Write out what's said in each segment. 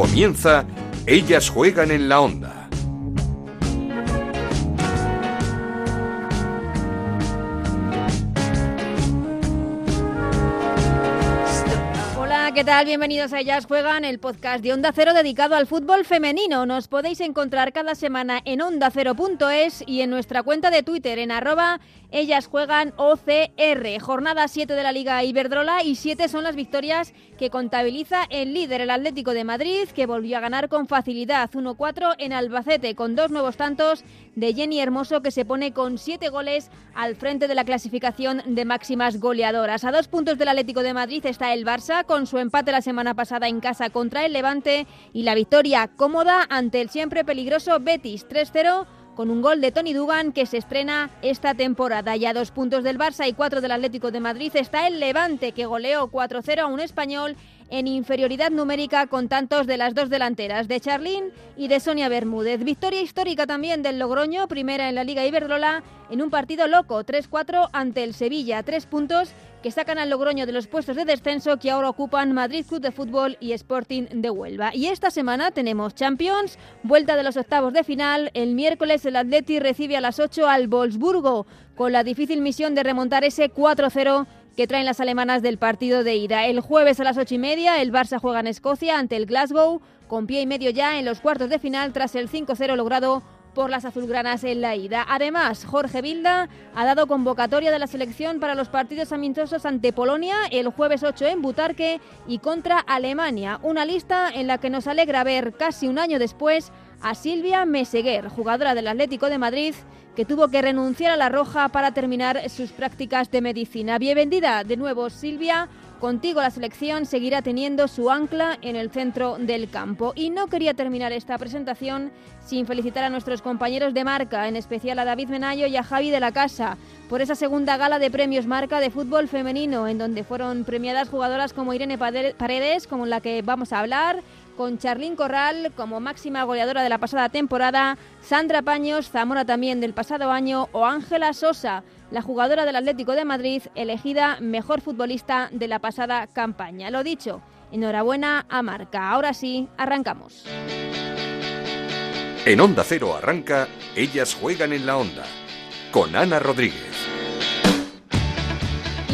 Comienza Ellas juegan en la onda ¿qué tal? Bienvenidos a Ellas Juegan, el podcast de Onda Cero dedicado al fútbol femenino. Nos podéis encontrar cada semana en ondacero.es y en nuestra cuenta de Twitter en arroba ellas juegan OCR. Jornada 7 de la Liga Iberdrola y 7 son las victorias que contabiliza el líder, el Atlético de Madrid, que volvió a ganar con facilidad 1-4 en Albacete, con dos nuevos tantos de Jenny Hermoso, que se pone con 7 goles al frente de la clasificación de máximas goleadoras. A dos puntos del Atlético de Madrid está el Barça, con su empate la semana pasada en casa contra el Levante y la victoria cómoda ante el siempre peligroso Betis 3-0 con un gol de Tony Dugan que se estrena esta temporada. Ya dos puntos del Barça y cuatro del Atlético de Madrid está el Levante que goleó 4-0 a un español en inferioridad numérica con tantos de las dos delanteras, de Charlín y de Sonia Bermúdez. Victoria histórica también del Logroño, primera en la Liga Iberdrola, en un partido loco, 3-4 ante el Sevilla, tres puntos que sacan al Logroño de los puestos de descenso que ahora ocupan Madrid Club de Fútbol y Sporting de Huelva. Y esta semana tenemos Champions, vuelta de los octavos de final. El miércoles el Atleti recibe a las 8 al Wolfsburgo con la difícil misión de remontar ese 4-0 que traen las alemanas del partido de ida. El jueves a las ocho y media el Barça juega en Escocia ante el Glasgow con pie y medio ya en los cuartos de final tras el 5-0 logrado por las azulgranas en la ida. Además, Jorge Vilda ha dado convocatoria de la selección para los partidos amistosos ante Polonia el jueves 8 en Butarque y contra Alemania. Una lista en la que nos alegra ver casi un año después a Silvia Meseguer, jugadora del Atlético de Madrid, que tuvo que renunciar a la Roja para terminar sus prácticas de medicina. Bienvenida de nuevo, Silvia. Contigo la selección seguirá teniendo su ancla en el centro del campo. Y no quería terminar esta presentación sin felicitar a nuestros compañeros de marca, en especial a David Menayo y a Javi de la Casa, por esa segunda gala de premios marca de fútbol femenino, en donde fueron premiadas jugadoras como Irene Paredes, como la que vamos a hablar, con Charlín Corral como máxima goleadora de la pasada temporada, Sandra Paños, Zamora también del pasado año, o Ángela Sosa la jugadora del Atlético de Madrid, elegida mejor futbolista de la pasada campaña. Lo dicho, enhorabuena a Marca. Ahora sí, arrancamos. En Onda Cero arranca, ellas juegan en la onda, con Ana Rodríguez.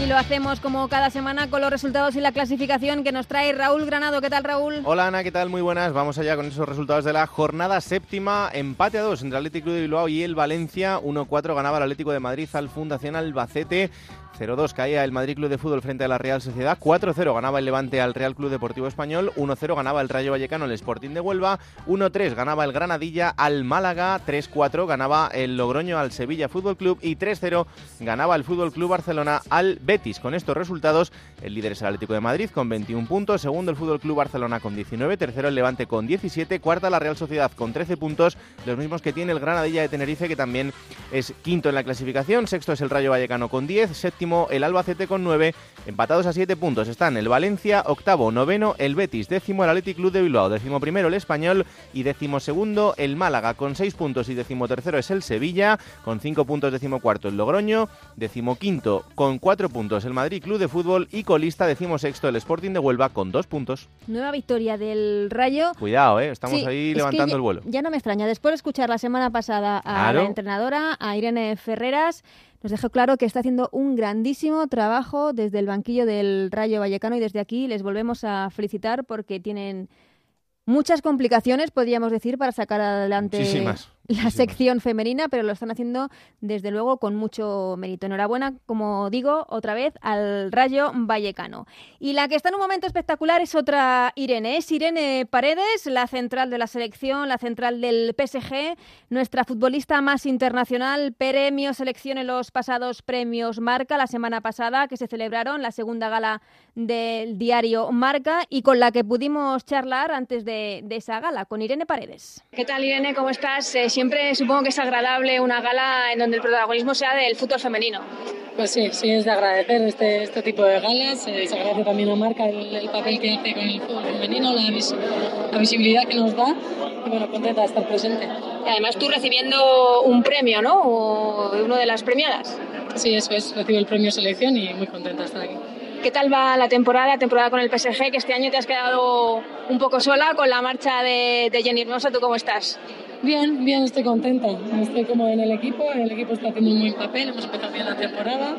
Y lo hacemos como cada semana con los resultados y la clasificación que nos trae Raúl Granado. ¿Qué tal, Raúl? Hola, Ana, ¿qué tal? Muy buenas. Vamos allá con esos resultados de la jornada séptima. Empate a dos entre Atlético Club de Bilbao y el Valencia. 1-4 ganaba el Atlético de Madrid al Fundación Albacete. 0-2 caía el Madrid Club de Fútbol frente a la Real Sociedad, 4-0 ganaba el Levante al Real Club Deportivo Español, 1-0 ganaba el Rayo Vallecano al Sporting de Huelva, 1-3 ganaba el Granadilla al Málaga, 3-4 ganaba el Logroño al Sevilla Fútbol Club. y 3-0 ganaba el Fútbol Club Barcelona al Betis. Con estos resultados, el líder es el Atlético de Madrid con 21 puntos, segundo el Fútbol Club Barcelona con 19, tercero el Levante con 17, cuarta la Real Sociedad con 13 puntos, los mismos que tiene el Granadilla de Tenerife que también es quinto en la clasificación, sexto es el Rayo Vallecano con 10, séptimo el Albacete con 9. Empatados a 7 puntos están el Valencia, octavo, noveno el Betis, décimo el Athletic Club de Bilbao, décimo primero el Español y décimo segundo el Málaga con 6 puntos y décimo tercero es el Sevilla, con 5 puntos décimo cuarto el Logroño, décimo quinto con 4 puntos el Madrid Club de Fútbol y colista décimo sexto el Sporting de Huelva con 2 puntos. Nueva victoria del Rayo. Cuidado, ¿eh? estamos ahí levantando el vuelo. Ya no me extraña, después de escuchar la semana pasada a la entrenadora, a Irene Ferreras, nos dejó claro que está haciendo un grandísimo trabajo desde el banquillo del Rayo Vallecano y desde aquí les volvemos a felicitar porque tienen muchas complicaciones, podríamos decir, para sacar adelante la sección femenina, pero lo están haciendo desde luego con mucho mérito. Enhorabuena, como digo, otra vez al Rayo Vallecano. Y la que está en un momento espectacular es otra Irene, es Irene Paredes, la central de la selección, la central del PSG, nuestra futbolista más internacional, premio selección en los pasados premios Marca la semana pasada que se celebraron, la segunda gala del diario Marca y con la que pudimos charlar antes de, esa gala, con Irene Paredes. ¿Qué tal Irene? ¿Cómo estás? Eh, siempre supongo que es agradable una gala en donde el protagonismo sea del fútbol femenino. Pues sí, sí es de agradecer este, este tipo de galas. Eh, se agradece también a Marca el, papel que hace con el fútbol femenino, la, visibilidad que nos da. Y bueno, contenta de estar presente. Y además tú recibiendo un premio, ¿no? O uno de las premiadas. Sí, eso es. Recibo el premio selección y muy contenta de estar aquí. ¿Qué tal va la temporada, la temporada con el PSG, que este año te has quedado un poco sola con la marcha de, de Jenny Hermoso? ¿Tú cómo estás? Bien, bien, estoy contenta. Estoy como en el equipo, el equipo está haciendo un buen papel, hemos empezado bien la temporada,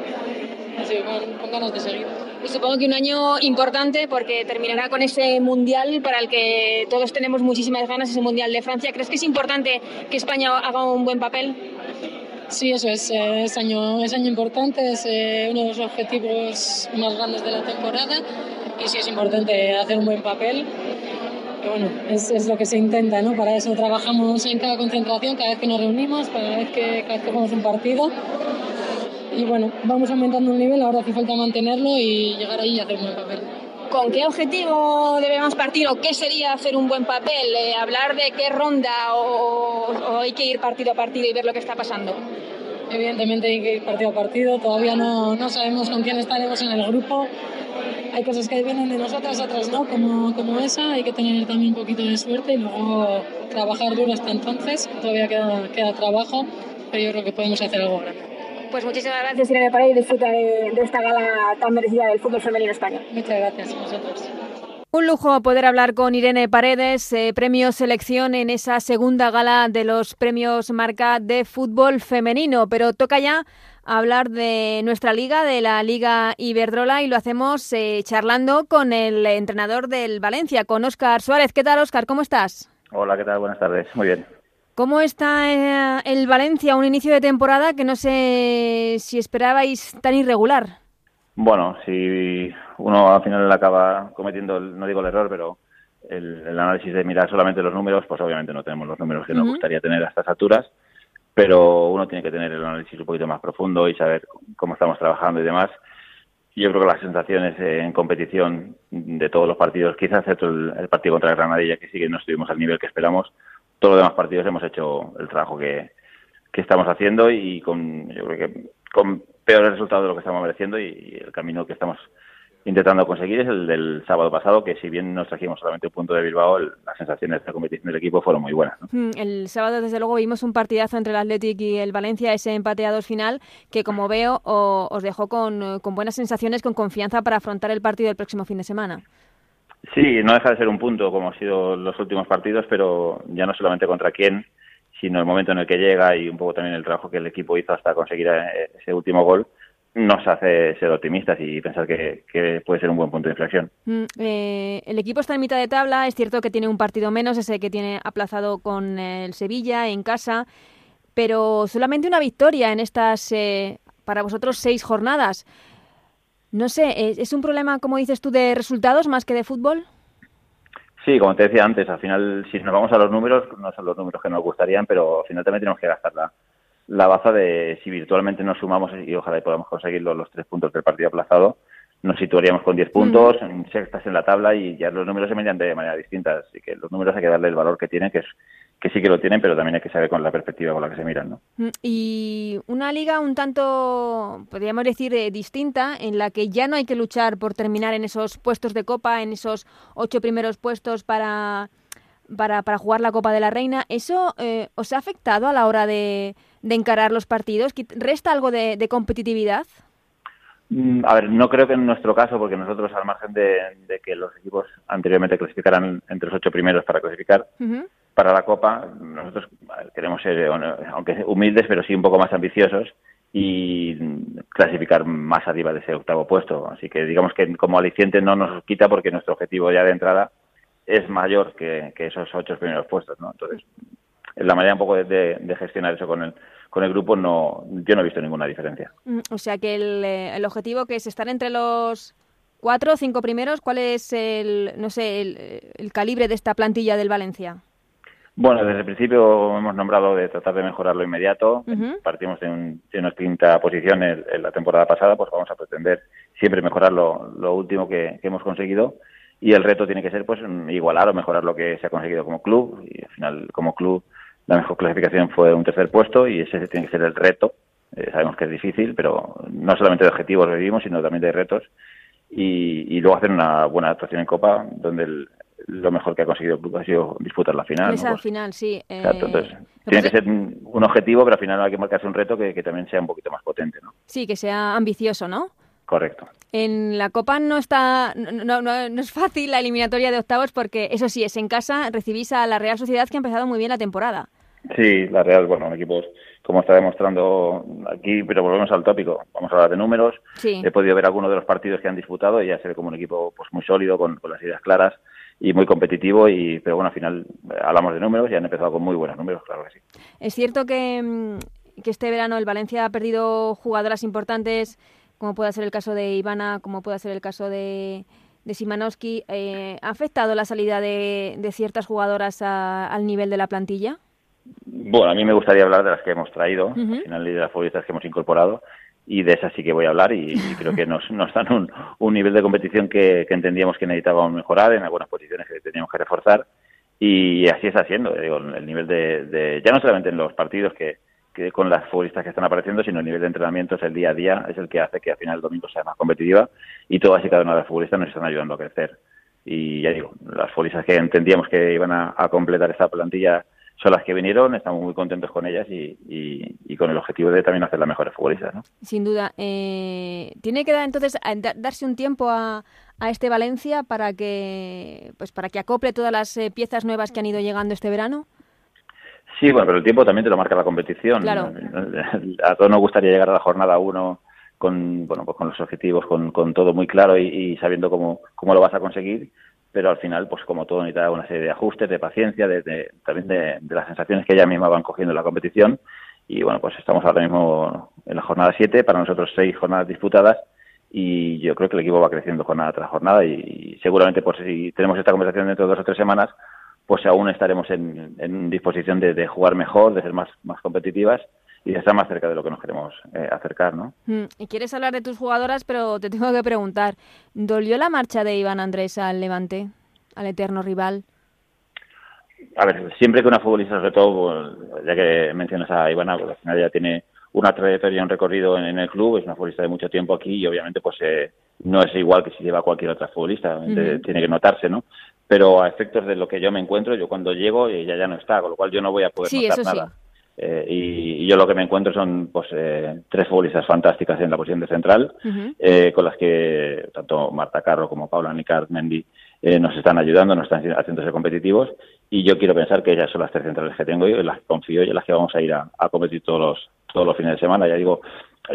así que con, con ganas de seguir. Y supongo que un año importante porque terminará con ese mundial para el que todos tenemos muchísimas ganas, ese mundial de Francia. ¿Crees que es importante que España haga un buen papel? Sí, eso es, eh, es, año, es año importante, es eh, uno de los objetivos más grandes de la temporada y sí es importante hacer un buen papel. Y bueno, es, es, lo que se intenta, ¿no? Para eso trabajamos en cada concentración, cada vez que nos reunimos, cada vez que, cada vez que jugamos un partido. Y bueno, vamos aumentando el nivel, ahora hace falta mantenerlo y llegar ahí y hacer un buen papel. ¿Con qué objetivo debemos partir o qué sería hacer un buen papel? Eh, ¿Hablar de qué ronda o, o, hay que ir partido a partido y ver lo que está pasando? Evidentemente hay que ir partido a partido, todavía no, no sabemos con quién estaremos en el grupo. Hay cosas que vienen de nosotras, otras no, como, como esa. Hay que tener también un poquito de suerte y luego trabajar duro hasta entonces. Todavía queda, queda trabajo, pero yo creo que podemos hacer algo grande. Pues muchísimas gracias, Irene Paredes, y disfruta de, de, esta gala tan merecida del fútbol femenino español. Muchas gracias a vosotros. Un lujo poder hablar con Irene Paredes, eh, premio selección en esa segunda gala de los premios Marca de fútbol femenino. Pero toca ya hablar de nuestra liga, de la Liga Iberdrola, y lo hacemos eh, charlando con el entrenador del Valencia, con Óscar Suárez. ¿Qué tal, Óscar? ¿Cómo estás? Hola, ¿qué tal? Buenas tardes. Muy bien. ¿Cómo está eh, el Valencia? Un inicio de temporada que no sé si esperabais tan irregular. Bueno, si uno al final acaba cometiendo, no digo el error, pero el, el, análisis de mirar solamente los números, pues obviamente no tenemos los números que nos uh -huh. gustaría tener a estas alturas, pero uno tiene que tener el análisis un poquito más profundo y saber cómo estamos trabajando y demás. Yo creo que las sensaciones en competición de todos los partidos, quizás excepto el, el partido contra Granadilla, que sí que no estuvimos al nivel que esperamos, todos los demás partidos hemos hecho el trabajo que, que estamos haciendo y con, yo creo que con peores resultados de lo que estamos mereciendo y, el camino que estamos intentando conseguir es el del sábado pasado, que si bien nos trajimos solamente un punto de Bilbao, el, las sensaciones de competición del equipo fueron muy buenas. ¿no? El sábado, desde luego, vimos un partidazo entre el Athletic y el Valencia, ese empate a dos final, que como veo o, os dejó con, con buenas sensaciones, con confianza para afrontar el partido del próximo fin de semana. Sí, no deja de ser un punto como han sido los últimos partidos, pero ya no solamente contra quién, sino el momento en el que llega y un poco también el trabajo que el equipo hizo hasta conseguir eh, ese último gol nos hace ser optimistas y pensar que, que puede ser un buen punto de inflexión. Mm, eh, el equipo está en mitad de tabla, es cierto que tiene un partido menos, ese que tiene aplazado con el Sevilla en casa, pero solamente una victoria en estas, eh, para vosotros, seis jornadas. No sé, ¿es un problema, como dices tú, de resultados más que de fútbol? Sí, como te decía antes, al final, si nos vamos a los números, no son los números que nos gustarían, pero al final también tenemos que gastar la, la baza de si virtualmente nos sumamos y ojalá podamos conseguir los, los tres puntos del partido aplazado, nos situaríamos con 10 puntos, mm. en sextas en la tabla y ya los números se miran de manera distinta. Así que los números hay que darle el valor que tienen, que es que sí que lo tienen, pero también hay que saber con la perspectiva con la que se miran. ¿no? Mm, y una liga un tanto, podríamos decir, eh, distinta, en la que ya no hay que luchar por terminar en esos puestos de copa, en esos ocho primeros puestos para, para, para jugar la Copa de la Reina. ¿Eso eh, os ha afectado a la hora de, de encarar los partidos? ¿Resta algo de, de competitividad? Mm, a ver, no creo que en nuestro caso, porque nosotros, al margen de, de que los equipos anteriormente clasificaran entre los ocho primeros para clasificar uh -huh. para la Copa, nosotros queremos ser, aunque humildes, pero sí un poco más ambiciosos y clasificar más arriba de ese octavo puesto. Así que digamos que como aliciente no nos quita porque nuestro objetivo ya de entrada es mayor que, que esos ocho primeros puestos, ¿no? Entonces, la manera un poco de, de, de gestionar eso con el con el grupo no yo no he visto ninguna diferencia. O sea que el, el objetivo que es estar entre los cuatro o cinco primeros, ¿cuál es el no sé el, el, calibre de esta plantilla del Valencia? Bueno, desde el principio hemos nombrado de tratar de mejorar lo inmediato. Uh -huh. Partimos de, un, de, una quinta posición en, en, la temporada pasada, pues vamos a pretender siempre mejorar lo, lo último que, que hemos conseguido y el reto tiene que ser pues igualar o mejorar lo que se ha conseguido como club y al final como club la mejor clasificación fue un tercer puesto y ese tiene que ser el reto. Eh, sabemos que es difícil, pero no solamente de objetivos vivimos, sino también de retos. Y, y luego hacer una buena actuación en Copa, donde el, lo mejor que ha conseguido el club ha sido disputar la final. Esa ¿no? pues, final, sí. Eh... Exacto, entonces tiene que ser un objetivo, pero al final hay que marcarse un reto que, que también sea un poquito más potente, ¿no? Sí, que sea ambicioso, ¿no? Correcto. En la Copa no está no, no, es fácil la eliminatoria de octavos porque, eso sí, es en casa, recibís a la Real Sociedad que ha empezado muy bien la temporada. Sí, la Real, bueno, un equipo como está demostrando aquí, pero volvemos al tópico. Vamos a hablar de números. He podido ver algunos de los partidos que han disputado y ya se ve como un equipo pues muy sólido, con, las ideas claras y muy competitivo. Y, pero bueno, al final eh, hablamos de números y han empezado con muy buenos números, claro que sí. Es cierto que, mm, que este verano el Valencia ha perdido jugadoras importantes como puede ser el caso de Ivana, como puede ser el caso de, de Simanowski, eh, ¿ha afectado la salida de, ciertas jugadoras al nivel de la plantilla? Bueno, a mí me gustaría hablar de las que hemos traído, al final de las futbolistas que hemos incorporado, y de esas sí que voy a hablar y, creo que nos, nos dan un, un, nivel de competición que, entendíamos que necesitábamos mejorar en algunas posiciones que teníamos que reforzar y así está siendo, digo, el nivel de, de, ya no solamente en los partidos que, con las futbolistas que están apareciendo, sino el nivel de entrenamiento es el día a día, es el que hace que al final el domingo sea más competitiva y todas y cada una de las futbolistas nos están ayudando a crecer. Y ya digo, las futbolistas que entendíamos que iban a, completar esta plantilla son las que vinieron, estamos muy contentos con ellas y, con el objetivo de también hacer las mejores futbolistas. ¿no? Sin duda. Eh, ¿Tiene que dar entonces darse un tiempo a, a, este Valencia para que, pues para que acople todas las eh, piezas nuevas que han ido llegando este verano? Sí, bueno, pero el tiempo también te lo marca la competición. Claro. A todos nos gustaría llegar a la jornada uno con, bueno, pues con los objetivos, con, con todo muy claro y, sabiendo cómo, cómo lo vas a conseguir, pero al final, pues como todo, necesita una serie de ajustes, de paciencia, de, también de, las sensaciones que ellas mismas van cogiendo en la competición. Y bueno, pues estamos ahora mismo en la jornada 7, para nosotros seis jornadas disputadas, y yo creo que el equipo va creciendo jornada tras jornada y, seguramente pues si tenemos esta conversación dentro de dos o tres semanas pues aún estaremos en, disposición de, jugar mejor, de ser más competitivas y estar más cerca de lo que nos queremos eh, acercar, ¿no? Mm, y quieres hablar de tus jugadoras, pero te tengo que preguntar, ¿dolió la marcha de Iván Andrés al Levante, al eterno rival? A ver, siempre que una futbolista, sobre todo, ya que mencionas a Ivana, pues al final ya tiene una trayectoria, un recorrido en, el club, es una futbolista de mucho tiempo aquí y obviamente pues eh, no es igual que si lleva cualquier otra futbolista, tiene que notarse, ¿no? pero a efectos de lo que yo me encuentro, yo cuando llego ella ya no está, con lo cual yo no voy a poder notar nada. Eh, y, yo lo que me encuentro son pues eh, tres futbolistas fantásticas en la posición de central, eh, con las que tanto Marta Carro como Paula Nicard Mendy nos están ayudando, nos están haciendo ser competitivos y yo quiero pensar que ellas son las tres centrales que tengo y en las que confío y en las que vamos a ir a, a competir todos los, todos los fines de semana. Ya digo,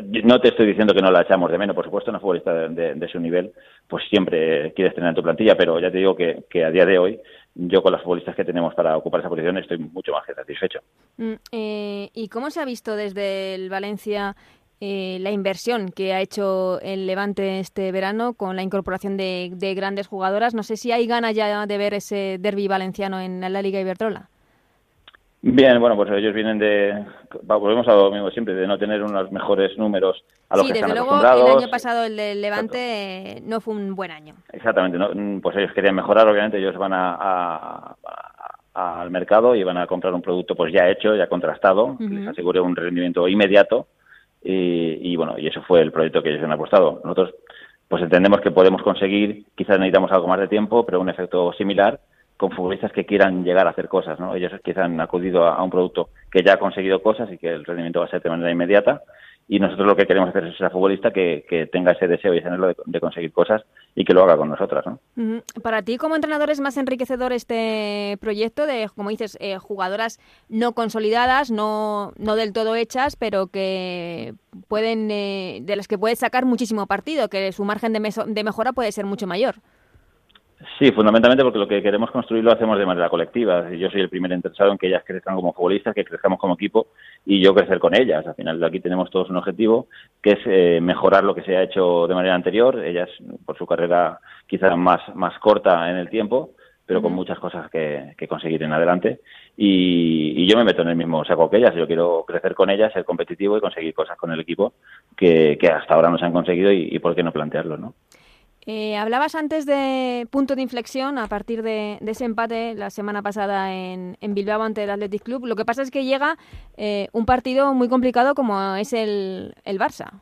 no te estoy diciendo que no la echamos de menos, por supuesto, una futbolista de, su nivel, pues siempre quieres tener en tu plantilla, pero ya te digo que, a día de hoy, yo con las futbolistas que tenemos para ocupar esa posición estoy mucho más que satisfecho. Mm, eh, ¿Y cómo se ha visto desde el Valencia eh, la inversión que ha hecho el Levante este verano con la incorporación de, de grandes jugadoras? No sé si hay ganas ya de ver ese derby valenciano en la Liga Iberdrola. Bien, bueno, pues ellos vienen de, volvemos a lo mismo siempre, de no tener unos mejores números a los sí, que están luego el año pasado el del Levante no fue un buen año. Exactamente, pues ellos querían mejorar, obviamente ellos van a, al mercado y van a comprar un producto pues ya hecho, ya contrastado, que les asegure un rendimiento inmediato y, y, bueno, y eso fue el proyecto que ellos han apostado. Nosotros pues entendemos que podemos conseguir, quizás necesitamos algo más de tiempo, pero un efecto similar con futbolistas que quieran llegar a hacer cosas, ¿no? Ellos quizás han acudido a, un producto que ya ha conseguido cosas y que el rendimiento va a ser de manera inmediata y nosotros lo que queremos hacer es esa futbolista que, tenga ese deseo y ese anhelo de, conseguir cosas y que lo haga con nosotras, ¿no? Para ti como entrenador es más enriquecedor este proyecto de, como dices, eh, jugadoras no consolidadas, no, no del todo hechas, pero que pueden, eh, de las que puedes sacar muchísimo partido, que su margen de mejora puede ser mucho mayor. Sí, fundamentalmente porque lo que queremos construir lo hacemos de manera colectiva. Yo soy el primer interesado en que ellas crezcan como futbolistas, que crezcamos como equipo y yo crecer con ellas. Al final aquí tenemos todos un objetivo que es eh, mejorar lo que se ha hecho de manera anterior. Ellas, por su carrera quizás más, más corta en el tiempo, pero con muchas cosas que, conseguir en adelante. Y, yo me meto en el mismo saco que ellas. Yo quiero crecer con ellas, ser competitivo y conseguir cosas con el equipo que, hasta ahora no se han conseguido y, y por qué no plantearlo, ¿no? Eh, hablabas antes de punto de inflexión a partir de, ese empate la semana pasada en, Bilbao ante el Athletic Club. Lo que pasa es que llega eh, un partido muy complicado como es el, el Barça.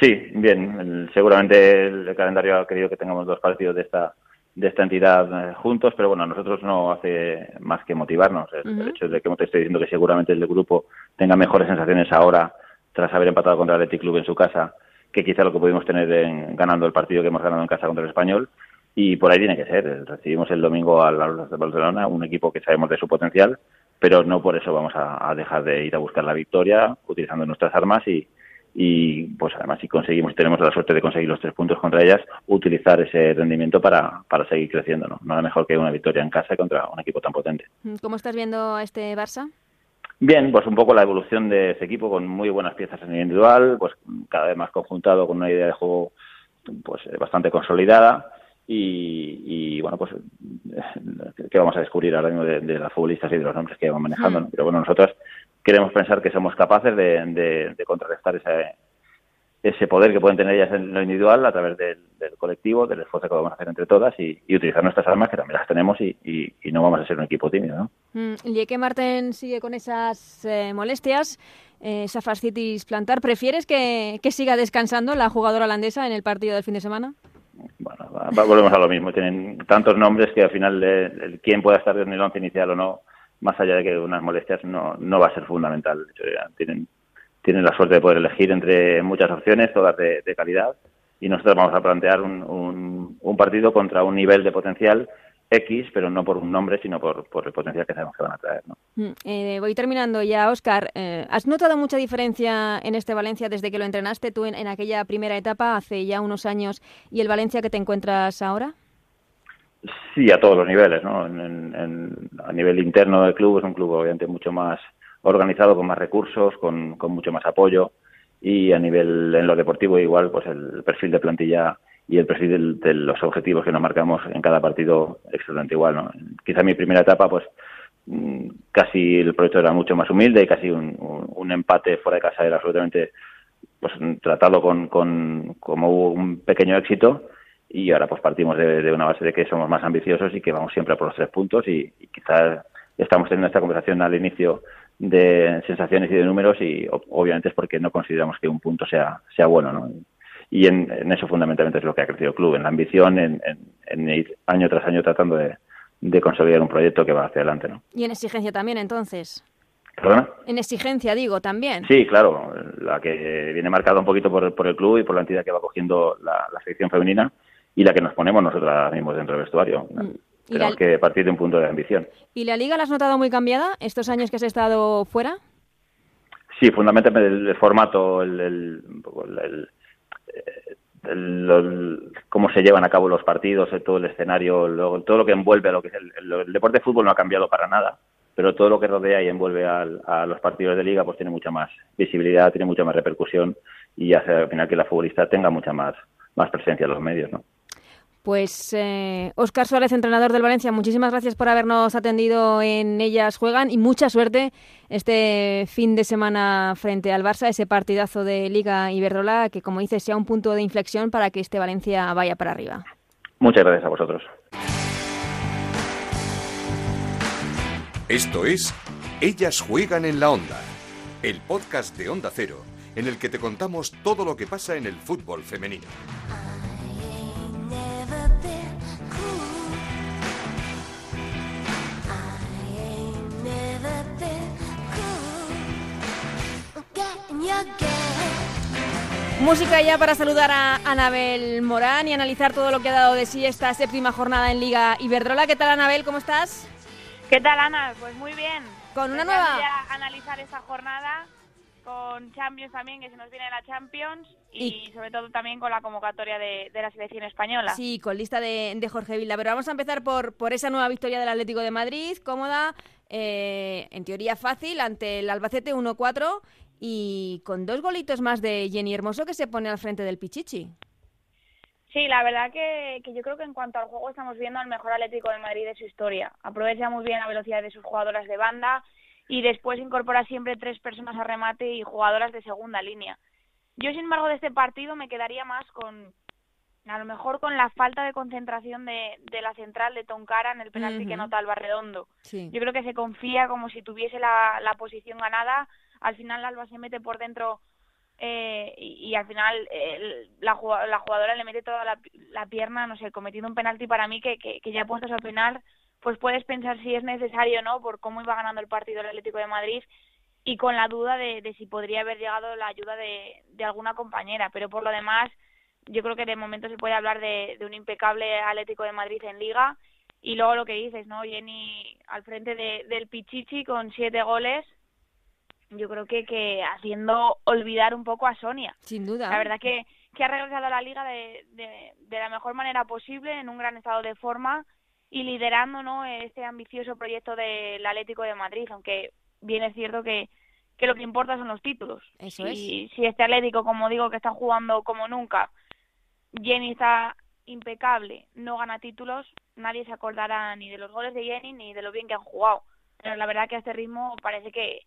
Sí, bien. seguramente el calendario ha querido que tengamos dos partidos de esta de esta entidad eh, juntos, pero bueno, a nosotros no hace más que motivarnos. El, hecho de que te estoy diciendo que seguramente el grupo tenga mejores sensaciones ahora tras haber empatado contra el Athletic Club en su casa que quizá lo que pudimos tener en, ganando el partido que hemos ganado en casa contra el español y por ahí tiene que ser. Recibimos el domingo al de Barcelona, un equipo que sabemos de su potencial, pero no por eso vamos a, dejar de ir a buscar la victoria utilizando nuestras armas y, y pues además si conseguimos tenemos la suerte de conseguir los tres puntos contra ellas utilizar ese rendimiento para, para seguir creciendo no nada mejor que una victoria en casa contra un equipo tan potente. Cómo estás viendo a este Barça Bien, pues un poco la evolución de ese equipo con muy buenas piezas en individual, pues cada vez más conjuntado con una idea de juego pues bastante consolidada y, bueno, pues que vamos a descubrir ahora mismo de, las futbolistas y de los nombres que van manejando. Pero bueno, nosotros queremos pensar que somos capaces de, contrarrestar ese, ese poder que pueden tener ellas en lo individual a través del, colectivo, del esfuerzo que vamos a hacer entre todas y, utilizar nuestras armas que también las tenemos y, no vamos a ser un equipo tímido. ¿no? Mm, que Marten sigue con esas eh, molestias, eh, esa fascitis plantar. ¿Prefieres que, que siga descansando la jugadora holandesa en el partido del fin de semana? bueno, volvemos a lo mismo. Tienen tantos nombres que al final el, quién pueda estar en el once inicial o no, más allá de que unas molestias, no, no va a ser fundamental. Tienen, tienen la suerte de poder elegir entre muchas opciones, todas de, calidad, y nosotros vamos a plantear un, un partido contra un nivel de potencial X, pero no por un nombre, sino por, por el potencial que sabemos que van a traer. ¿no? Mm, eh, voy terminando ya, Oscar. Eh, ¿Has notado mucha diferencia en este Valencia desde que lo entrenaste tú en, aquella primera etapa, hace ya unos años, y el Valencia que te encuentras ahora? Sí, a todos los niveles. ¿no? a nivel interno del club es un club obviamente mucho más organizado, con más recursos, con, con mucho más apoyo. Y a nivel en lo deportivo igual, pues el perfil de plantilla y el perfil de los objetivos que nos marcamos en cada partido exactamente igual. ¿no? Quizá mi primera etapa, pues mm, casi el proyecto era mucho más humilde y casi un, un, empate fuera de casa era absolutamente pues tratado con, con como un pequeño éxito y ahora pues partimos de, una base de que somos más ambiciosos y que vamos siempre por los tres puntos y, y quizás estamos teniendo esta conversación al inicio de sensaciones y de números y obviamente es porque no consideramos que un punto sea sea bueno ¿no? y en, eso fundamentalmente es lo que ha crecido el club, en la ambición, en, ir año tras año tratando de, consolidar un proyecto que va hacia adelante. ¿no? Y en exigencia también, entonces. ¿Perdona? En exigencia, digo, también. Sí, claro, la que viene marcada un poquito por, por el club y por la entidad que va cogiendo la, la selección femenina y la que nos ponemos nosotros mismos dentro del vestuario. Mm. Tenemos que partir de un punto de ambición. ¿Y la liga la has notado muy cambiada estos años que has estado fuera? Sí, fundamentalmente el, formato, el, el, el, cómo se llevan a cabo los partidos, todo el escenario, todo lo que envuelve a lo que es el, deporte de fútbol no ha cambiado para nada, pero todo lo que rodea y envuelve a los partidos de liga pues tiene mucha más visibilidad, tiene mucha más repercusión y hace al final que la futbolista tenga mucha más, más presencia en los medios, ¿no? Pues eh, Óscar Suárez, entrenador del Valencia, muchísimas gracias por habernos atendido en Ellas Juegan y mucha suerte este fin de semana frente al Barça, ese partidazo de Liga Iberdrola, que como dices sea un punto de inflexión para que este Valencia vaya para arriba. Muchas gracias a vosotros. Esto es Ellas Juegan en la Onda, el podcast de Onda Cero, en el que te contamos todo lo que pasa en el fútbol femenino. Música ya para saludar a Anabel Morán y analizar todo lo que ha dado de sí esta séptima jornada en Liga Iberdrola. ¿Qué tal, Anabel? ¿Cómo estás? ¿Qué tal, Ana? Pues muy bien. Con una nueva... analizar esta jornada con Champions también, que se nos viene la Champions, y, sobre todo también con la convocatoria de, la selección española. Sí, con lista de, Jorge Vila. Pero vamos a empezar por, por esa nueva victoria del Atlético de Madrid, cómoda, eh, en teoría fácil, ante el Albacete 1-4 y con dos golitos más de Jenny Hermoso que se pone al frente del Pichichi. Sí, la verdad que, yo creo que en cuanto al juego estamos viendo al mejor Atlético de Madrid de su historia. Aprovecha muy bien la velocidad de sus jugadoras de banda y después incorpora siempre tres personas a remate y jugadoras de segunda línea. Yo, sin embargo, de este partido me quedaría más con, a lo mejor con la falta de concentración de, de la central de Toncara en el penalti que nota Alba Redondo. Yo creo que se confía como si tuviese la, la posición ganada al final Alba se mete por dentro eh, y, al final la, jugadora le mete toda la, pierna, no sé, cometiendo un penalti para mí que, que, ya puestos a penal, pues puedes pensar si es necesario o no, por cómo iba ganando el partido el Atlético de Madrid. y con la duda de, si podría haber llegado la ayuda de, de, alguna compañera. Pero por lo demás, yo creo que de momento se puede hablar de, de un impecable Atlético de Madrid en Liga. Y luego lo que dices, ¿no? Jenny al frente del Pichichi con siete goles, yo creo que, que haciendo olvidar un poco a Sonia. Sin duda. La verdad que, que ha regresado a la liga de, de, de la mejor manera posible, en un gran estado de forma y liderando ¿no? este ambicioso proyecto del Atlético de Madrid, aunque bien es cierto que, que lo que importa son los títulos. Eso y si este Atlético, como digo, que está jugando como nunca, Jenny está impecable, no gana títulos, nadie se acordará ni de los goles de Jenny ni de lo bien que han jugado. Pero la verdad que a este ritmo parece que,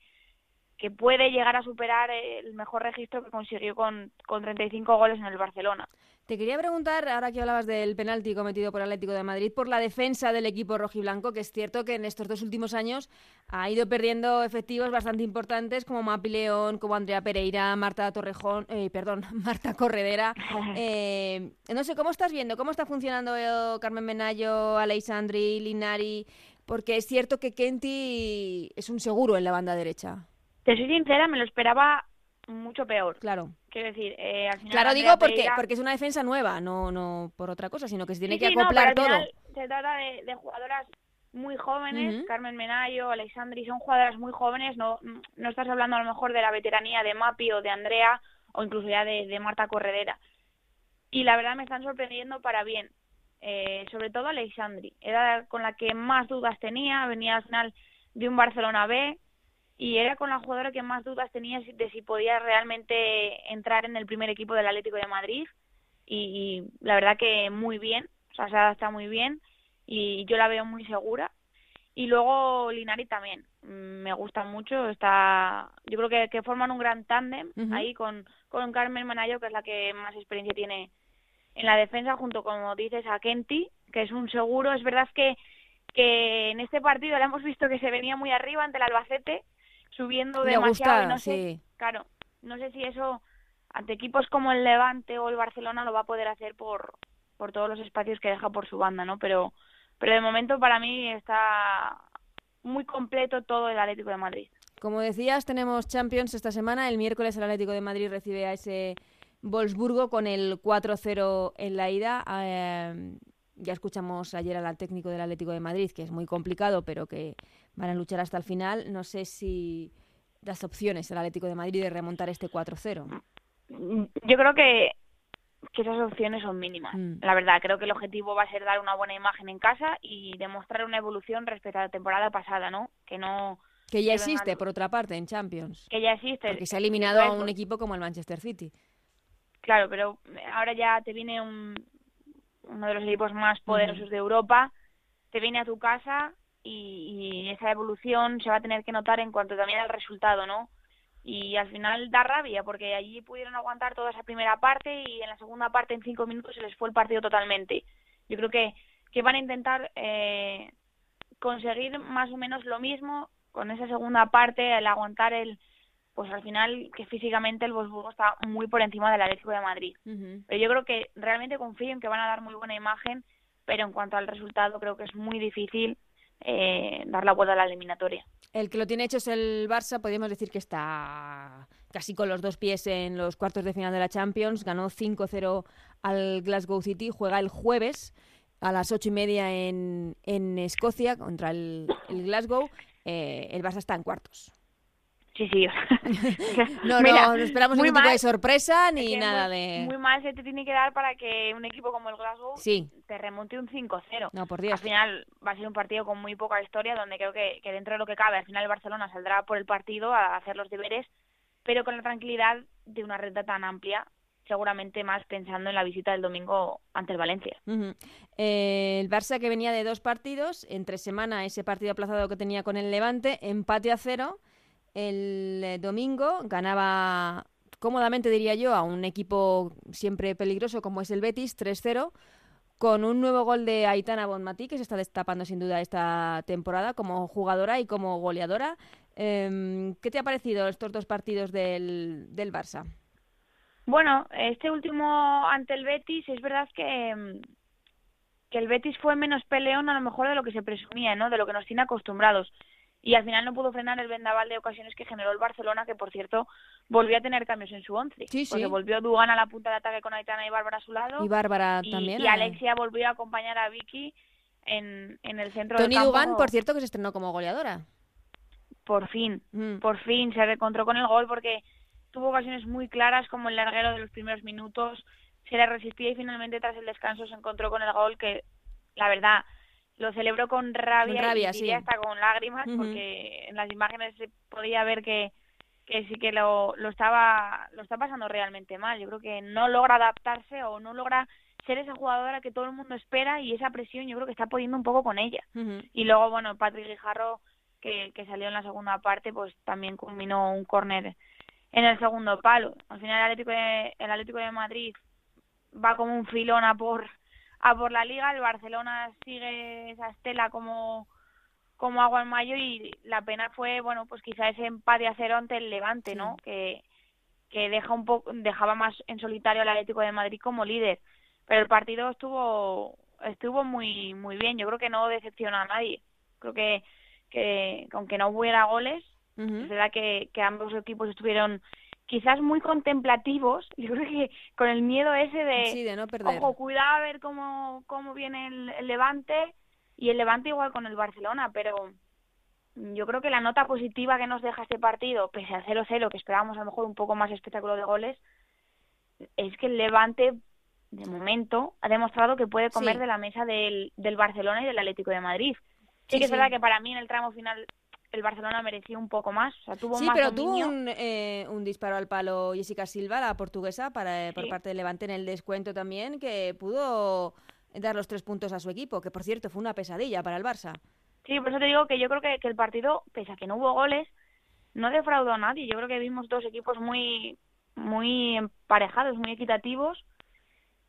que puede llegar a superar el mejor registro que consiguió con, con 35 goles en el Barcelona. Te quería preguntar, ahora que hablabas del penalti cometido por Atlético de Madrid, por la defensa del equipo rojiblanco, que es cierto que en estos dos últimos años ha ido perdiendo efectivos bastante importantes como Mapi León, como Andrea Pereira, Marta Torrejón, eh, perdón, Marta Corredera. Eh, no sé, ¿cómo estás viendo? ¿Cómo está funcionando eh, Carmen Menayo, Alexandri, Linari? Porque es cierto que Kenty es un seguro en la banda derecha. Te soy sincera, me lo esperaba mucho peor. Claro. Quiero decir, eh, al final Claro, digo porque, porque es una defensa nueva, no no por otra cosa, sino que se tiene que acoplar todo. se trata de, de, jugadoras muy jóvenes, Carmen Menayo, Alexandri, son jugadoras muy jóvenes, no, no estás hablando a lo mejor de la veteranía de Mapi o de Andrea o incluso ya de, de Marta Corredera. Y la verdad me están sorprendiendo para bien, eh, sobre todo Alexandri, era con la que más dudas tenía, venía al final de un Barcelona B, y era con la jugadora que más dudas tenía de si podía realmente entrar en el primer equipo del Atlético de Madrid y, la verdad que muy bien, o sea, se adapta muy bien y yo la veo muy segura. Y luego Linari también, mm, me gusta mucho, está yo creo que, que forman un gran tándem ahí con, con Carmen Manayo, que es la que más experiencia tiene en la defensa, junto como dices a Kenty, que es un seguro. Es verdad que, que en este partido le hemos visto que se venía muy arriba ante el Albacete, subiendo demasiado. no sé, Claro, no sé si eso ante equipos como el Levante o el Barcelona lo va a poder hacer por, por todos los espacios que deja por su banda, ¿no? Pero, pero de momento para mí está muy completo todo el Atlético de Madrid. Como decías, tenemos Champions esta semana. El miércoles el Atlético de Madrid recibe a ese Wolfsburgo con el 4-0 en la ida. Eh, ya escuchamos ayer al técnico del Atlético de Madrid, que es muy complicado, pero que van a luchar hasta el final. No sé si das opciones al Atlético de Madrid de remontar este 4-0. Yo creo que, que esas opciones son mínimas. Mm. La verdad, creo que el objetivo va a ser dar una buena imagen en casa y demostrar una evolución respecto a la temporada pasada, ¿no? Que no que ya existe, por otra parte, en Champions. Que ya existe. Porque se ha eliminado a un equipo como el Manchester City. Claro, pero ahora ya te viene un, uno de los equipos más poderosos de Europa, te viene a tu casa y, esa evolución se va a tener que notar en cuanto también al resultado, ¿no? Y al final da rabia porque allí pudieron aguantar toda esa primera parte y en la segunda parte en cinco minutos se les fue el partido totalmente. Yo creo que, que van a intentar eh, conseguir más o menos lo mismo con esa segunda parte, el aguantar el, pues al final que físicamente el Wolfsburgo está muy por encima del Atlético de Madrid. Pero yo creo que realmente confío en que van a dar muy buena imagen, pero en cuanto al resultado creo que es muy difícil eh, dar la vuelta a la eliminatoria. El que lo tiene hecho es el Barça, podríamos decir que está casi con los dos pies en los cuartos de final de la Champions, ganó 5-0 al Glasgow City, juega el jueves a las ocho y media en, en Escocia contra el, Glasgow, eh, el Barça está en cuartos. No, no, no esperamos ningún tipo de sorpresa ni nada de... Muy mal se te tiene que dar para que un equipo como el Glasgow te remonte un 5-0. No, por Dios. Al final va a ser un partido con muy poca historia, donde creo que, que dentro de lo que cabe, al final el Barcelona saldrá por el partido a hacer los deberes, pero con la tranquilidad de una renta tan amplia seguramente más pensando en la visita del domingo ante el Valencia. Eh, el Barça que venía de dos partidos, entre semana ese partido aplazado que tenía con el Levante, empate a cero el eh, domingo ganaba cómodamente, diría yo, a un equipo siempre peligroso como es el Betis, 3-0, con un nuevo gol de Aitana Bonmatí, que se está destapando sin duda esta temporada como jugadora y como goleadora. Em, ¿Qué te ha parecido estos dos partidos del, del Barça? Bueno, este último ante el Betis, es verdad que, em, que el Betis fue menos peleón a lo mejor de lo que se presumía, ¿no? De lo que nos tiene acostumbrados y al final no pudo frenar el vendaval de ocasiones que generó el Barcelona, que por cierto volvió a tener cambios en su once. Sí, porque sí. volvió Dugan a la punta de ataque con Aitana y Bárbara a su lado. Y Bárbara y- también. Y eh. Alexia volvió a acompañar a Vicky en, en el centro del Tony campo. Dugan, por cierto, que se estrenó como goleadora. Por fin, Mm. por fin se reencontró con el gol porque tuvo ocasiones muy claras como el larguero de los primeros minutos, se le resistía y finalmente tras el descanso se encontró con el gol que la verdad lo celebró con rabia, Con rabia, y sí. hasta con lágrimas porque en las imágenes se podía ver que, que sí que lo, lo estaba lo está pasando realmente mal. Yo creo que no logra adaptarse o no logra ser esa jugadora que todo el mundo espera y esa presión yo creo que está pudiendo un poco con ella. Y luego, bueno, Patrick Guijarro, que, que salió en la segunda parte, pues también culminó un córner en el segundo palo. Al final el Atlético de, el Atlético de Madrid va como un filón a por, a por la liga, el Barcelona sigue esa estela como, como agua en mayo y la pena fue, bueno, pues quizá ese empate a cero ante el Levante, ¿no? Que, que deja un poco, dejaba más en solitario al Atlético de Madrid como líder. Pero el partido estuvo estuvo muy muy bien, yo creo que no decepcionó a nadie. Creo que, que aunque no hubiera goles, es verdad que, que ambos equipos estuvieron quizás muy contemplativos. Yo creo que con el miedo ese de, Sí, de no perder. ojo, cuidado a ver cómo, cómo viene el, el Levante y el Levante igual con el Barcelona, pero yo creo que la nota positiva que nos deja este partido, pese al 0-0, que esperábamos a lo mejor un poco más espectáculo de goles, es que el Levante, de momento, ha demostrado que puede comer Sí. de la mesa del, del Barcelona y del Atlético de Madrid. Sí, Sí, que es verdad que para mí en el tramo final el Barcelona mereció un poco más, o sea, tuvo Sí, más pero tuvo dominio. un, eh, un disparo al palo Jessica Silva, la portuguesa, para, eh, por parte del Levante en el descuento también, que pudo dar los tres puntos a su equipo, que por cierto fue una pesadilla para el Barça. Sí, por eso te digo que yo creo que, que el partido, pese a que no hubo goles, no defraudó a nadie. Yo creo que vimos dos equipos muy, muy emparejados, muy equitativos.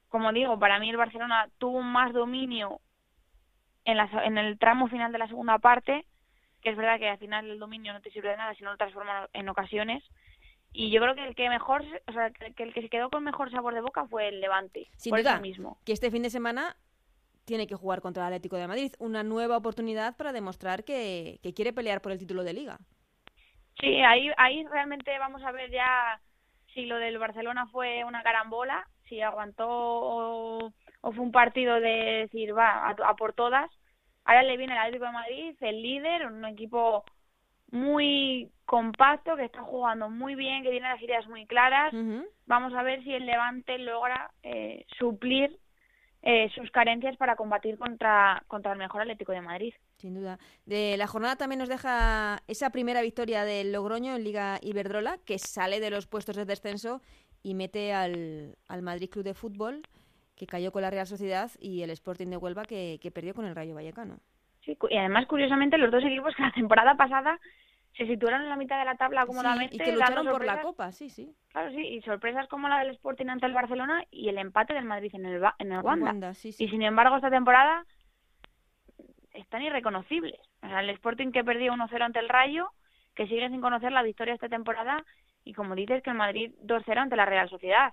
Como digo, para mí el Barcelona tuvo más dominio en, la, en el tramo final de la segunda parte, que es verdad que al final el dominio no te sirve de nada si no lo transformas en ocasiones. Y yo creo que el que mejor, o sea, que el que se quedó con mejor sabor de boca fue el Levante. Sin por duda, eso mismo. que este fin de semana tiene que jugar contra el Atlético de Madrid. Una nueva oportunidad para demostrar que, que quiere pelear por el título de liga. Sí, ahí, ahí realmente vamos a ver ya si lo del Barcelona fue una carambola, si aguantó o, o fue un partido de decir, va, a, a por todas. Ahora le viene el Atlético de Madrid, el líder, un equipo muy compacto, que está jugando muy bien, que tiene las ideas muy claras. Vamos a ver si el Levante logra eh, suplir eh, sus carencias para combatir contra, contra el mejor Atlético de Madrid. Sin duda. De la jornada también nos deja esa primera victoria del Logroño en Liga Iberdrola, que sale de los puestos de descenso y mete al, al Madrid Club de Fútbol, que cayó con la Real Sociedad, y el Sporting de Huelva, que, que perdió con el Rayo Vallecano. Sí, y además, curiosamente, los dos equipos que la temporada pasada se situaron en la mitad de la tabla cómodamente. Sí, y que lucharon por la. Copa, sí, sí. Claro, sí, y sorpresas como la del Sporting ante el Barcelona y el empate del Madrid en el, en el Wanda. Wanda, sí, sí. Y sin embargo, esta temporada están irreconocibles. O sea, el Sporting que perdió 1-0 ante el Rayo, que sigue sin conocer la victoria esta temporada, y como dices, que el Madrid 2-0 ante la Real Sociedad.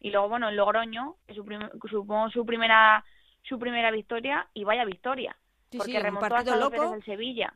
Y luego, bueno, el Logroño, que su supongo su primera su primera victoria, y vaya victoria Sí, porque sí, remontó hasta loco. del Sevilla.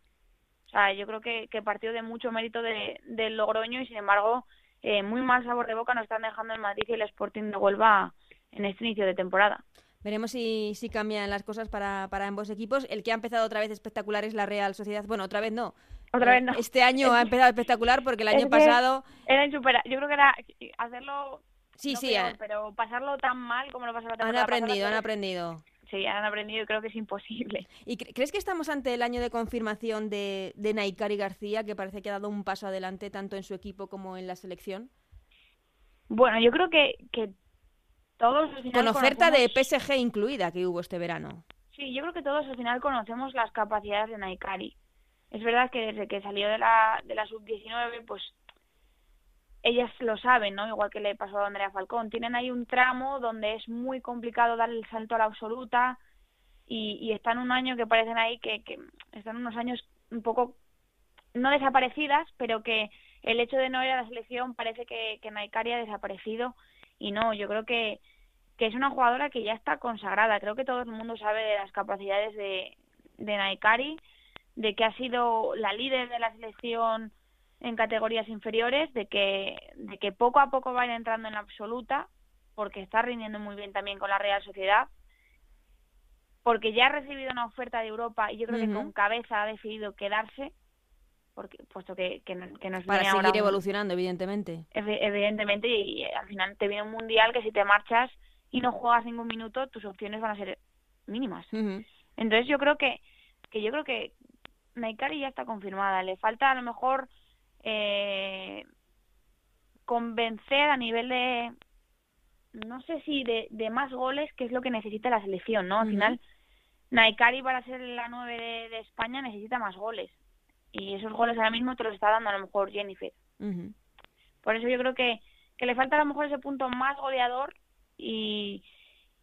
O sea, yo creo que, que partido de mucho mérito de, del Logroño y sin embargo eh, muy mal sabor de boca nos están dejando el Madrid y el Sporting de Huelva en este inicio de temporada. Veremos si, si cambian las cosas para, para ambos equipos. El que ha empezado otra vez espectacular es la Real Sociedad. Bueno, otra vez no. Otra vez no. Este año ha empezado espectacular porque el año pasado... Era insuperable. Yo creo que era hacerlo Sí, no sí, pero pasarlo tan mal como lo pasó la han aprendido, han aprendido. Sí, han aprendido y creo que es imposible. ¿Y cre- crees que estamos ante el año de confirmación de, de Naikari García, que parece que ha dado un paso adelante tanto en su equipo como en la selección? Bueno, yo creo que, que todos al final Con oferta de PSG incluida que hubo este verano. Sí, yo creo que todos al final conocemos las capacidades de Naikari. Es verdad que desde que salió de la, de la sub-19, pues ellas lo saben, ¿no? Igual que le pasó a Andrea Falcón. Tienen ahí un tramo donde es muy complicado dar el salto a la absoluta y, y están un año que parecen ahí que, que están unos años un poco, no desaparecidas, pero que el hecho de no ir a la selección parece que, que Naikari ha desaparecido y no, yo creo que, que es una jugadora que ya está consagrada. Creo que todo el mundo sabe de las capacidades de, de Naikari, de que ha sido la líder de la selección en categorías inferiores, de que, de que poco a poco va a ir entrando en la absoluta, porque está rindiendo muy bien también con la Real Sociedad, porque ya ha recibido una oferta de Europa y yo creo que con cabeza ha decidido quedarse, porque puesto que, que, nos para seguir evolucionando, evidentemente. Evidentemente, y, al final te viene un mundial que si te marchas y no juegas ningún minuto, tus opciones van a ser mínimas. Entonces yo creo que, que yo creo que Naikari ya está confirmada. Le falta a lo mejor eh, convencer a nivel de no sé si de, de, más goles, que es lo que necesita la selección, ¿no? Al final, Naikari para ser la nueve de, España necesita más goles. Y esos goles ahora mismo te los está dando a lo mejor Jennifer. Por eso yo creo que, que le falta a lo mejor ese punto más goleador y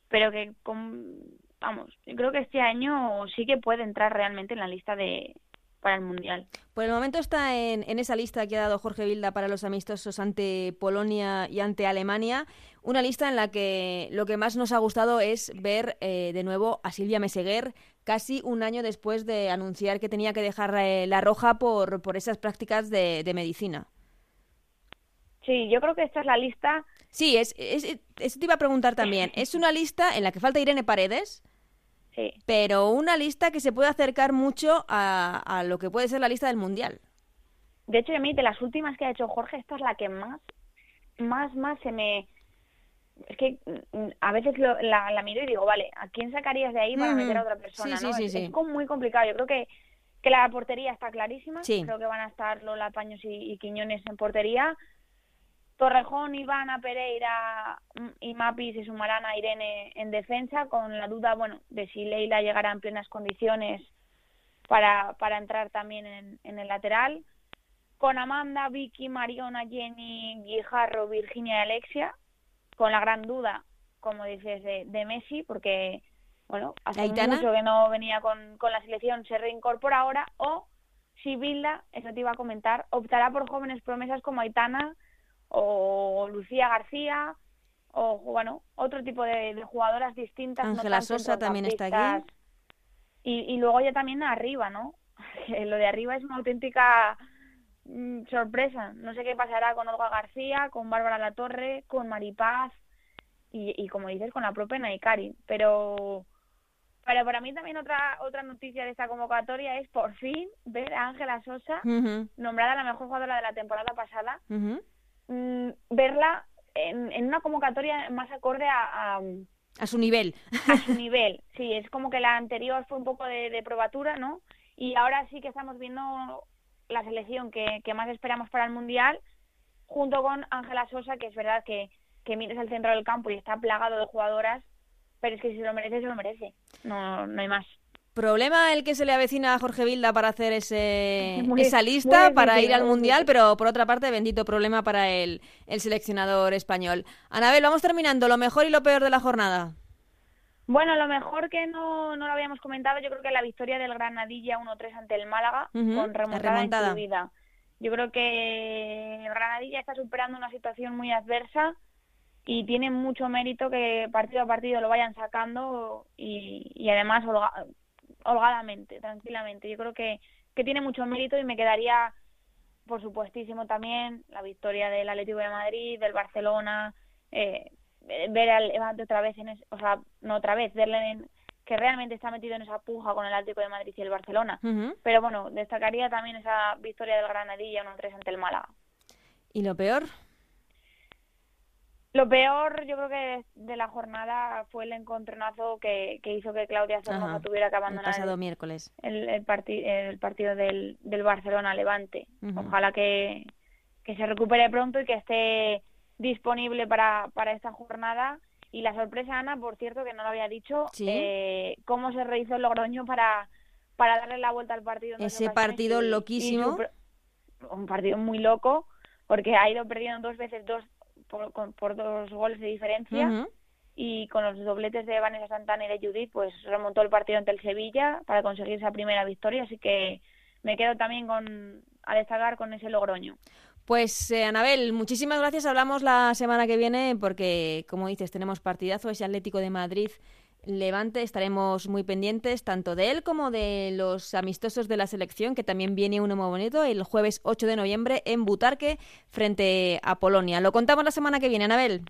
pero que con, vamos, yo creo que este año sí que puede entrar realmente en la lista de para el mundial. Por el momento está en, en esa lista que ha dado Jorge Vilda para los amistosos ante Polonia y ante Alemania, una lista en la que lo que más nos ha gustado es ver eh, de nuevo a Silvia Meseguer casi un año después de anunciar que tenía que dejar eh, la roja por, por esas prácticas de, de medicina. Sí, yo creo que esta es la lista Sí, es, es, eso te iba a preguntar también. Es una lista en la que falta Irene Paredes, sí. pero una lista que se puede acercar mucho a, a lo que puede ser la lista del Mundial. De hecho, a mí, de las últimas que ha hecho Jorge, esta es la que más, más, más se me... Es que mm, a veces lo, la, la, miro y digo, vale, ¿a quién sacarías de ahí para meter a otra persona? Sí, ¿no? sí, es, sí. es, como muy complicado. Yo creo que, que la portería está clarísima. Sí. Creo que van a estar Lola Paños y, y Quiñones en portería. Torrejón, Ivana, Pereira y Mapis y Sumarana, Irene en defensa, con la duda, bueno, de si Leila llegará en plenas condiciones para, para entrar también en, en el lateral. Con Amanda, Vicky, Mariona, Jenny, Guijarro, Virginia y Alexia, con la gran duda, como dices, de, de Messi, porque, bueno, hace Aitana. mucho que no venía con, con la selección, se reincorpora ahora, o si Bilda, eso te iba a comentar, optará por jóvenes promesas como Aitana, o Lucía García o bueno otro tipo de, de jugadoras distintas Ángela no Sosa también está aquí. y, y luego ya también arriba no lo de arriba es una auténtica mm, sorpresa. No sé qué pasará con Olga García con Bárbara Latorre con Maripaz y, y como dices con la propia Naikari pero pero para mí también otra otra noticia de esta convocatoria es por fin ver a Ángela Sosa uh -huh. nombrada la mejor jugadora de la temporada pasada. Uh -huh mmm, verla en, en, una convocatoria más acorde a, a, a, su nivel. A su nivel, sí, es como que la anterior fue un poco de, de probatura, ¿no? Y ahora sí que estamos viendo la selección que, que más esperamos para el Mundial, junto con Ángela Sosa, que es verdad que, que mires el centro del campo y está plagado de jugadoras, pero es que si se lo merece, se lo merece. No, no hay más. Problema el que se le avecina a Jorge Vilda para hacer ese, muy, esa lista, para ir al Mundial, pero por otra parte, bendito problema para el, el seleccionador español. Anabel, vamos terminando. Lo mejor y lo peor de la jornada. Bueno, lo mejor que no, no lo habíamos comentado, yo creo que la victoria del Granadilla 1-3 ante el Málaga, uh -huh, con remontada, remontada. incluida. Yo creo que el Granadilla está superando una situación muy adversa y tiene mucho mérito que partido a partido lo vayan sacando y, y además holgadamente, tranquilamente. Yo creo que, que tiene mucho mérito y me quedaría, por supuestísimo, también la victoria del Atlético de Madrid, del Barcelona, eh, ver al Levante otra vez, en es, o sea, no otra vez, verle en, que realmente está metido en esa puja con el Atlético de Madrid y el Barcelona. Uh -huh. Pero bueno, destacaría también esa victoria del Granadilla 1-3 ante el Málaga. ¿Y lo peor? Lo peor, yo creo que de la jornada fue el encontronazo que, que hizo que Claudia Zornoza tuviera que abandonar el pasado miércoles el, el, parti el partido del, del Barcelona-Levante. Uh -huh. Ojalá que, que se recupere pronto y que esté disponible para, para esta jornada. Y la sorpresa, Ana, por cierto, que no lo había dicho, ¿Sí? eh, cómo se rehizo el Logroño para, para darle la vuelta al partido. Ese partido y, loquísimo. Y un partido muy loco, porque ha ido perdiendo dos veces dos por, con, por dos goles de diferencia. Uh -huh. Y con los dobletes de Vanessa Santana y de Judith, pues remontó el partido ante el Sevilla para conseguir esa primera victoria. Así que me quedo también con a destacar con ese Logroño. Pues eh, Anabel, muchísimas gracias. Hablamos la semana que viene porque, como dices, tenemos partidazo ese Atlético de Madrid Levante. Estaremos muy pendientes tanto de él como de los amistosos de la selección, que también viene uno muy bonito el jueves 8 de noviembre en Butarque frente a Polonia. Lo contamos la semana que viene, Anabel.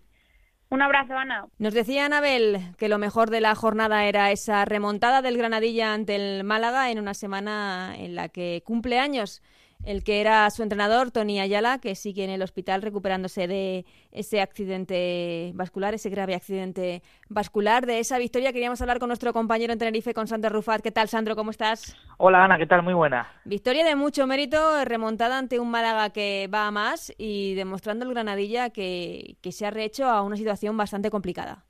Un abrazo, Ana. Nos decía Anabel que lo mejor de la jornada era esa remontada del Granadilla ante el Málaga en una semana en la que cumple años el que era su entrenador, Tony Ayala, que sigue en el hospital recuperándose de ese accidente vascular, ese grave accidente vascular. De esa victoria queríamos hablar con nuestro compañero en Tenerife, con Sandro Rufat. ¿Qué tal, Sandro? ¿Cómo estás? Hola, Ana. ¿Qué tal? Muy buena. Victoria de mucho mérito, remontada ante un Málaga que va a más y demostrando el Granadilla que, que se ha rehecho a una situación bastante complicada.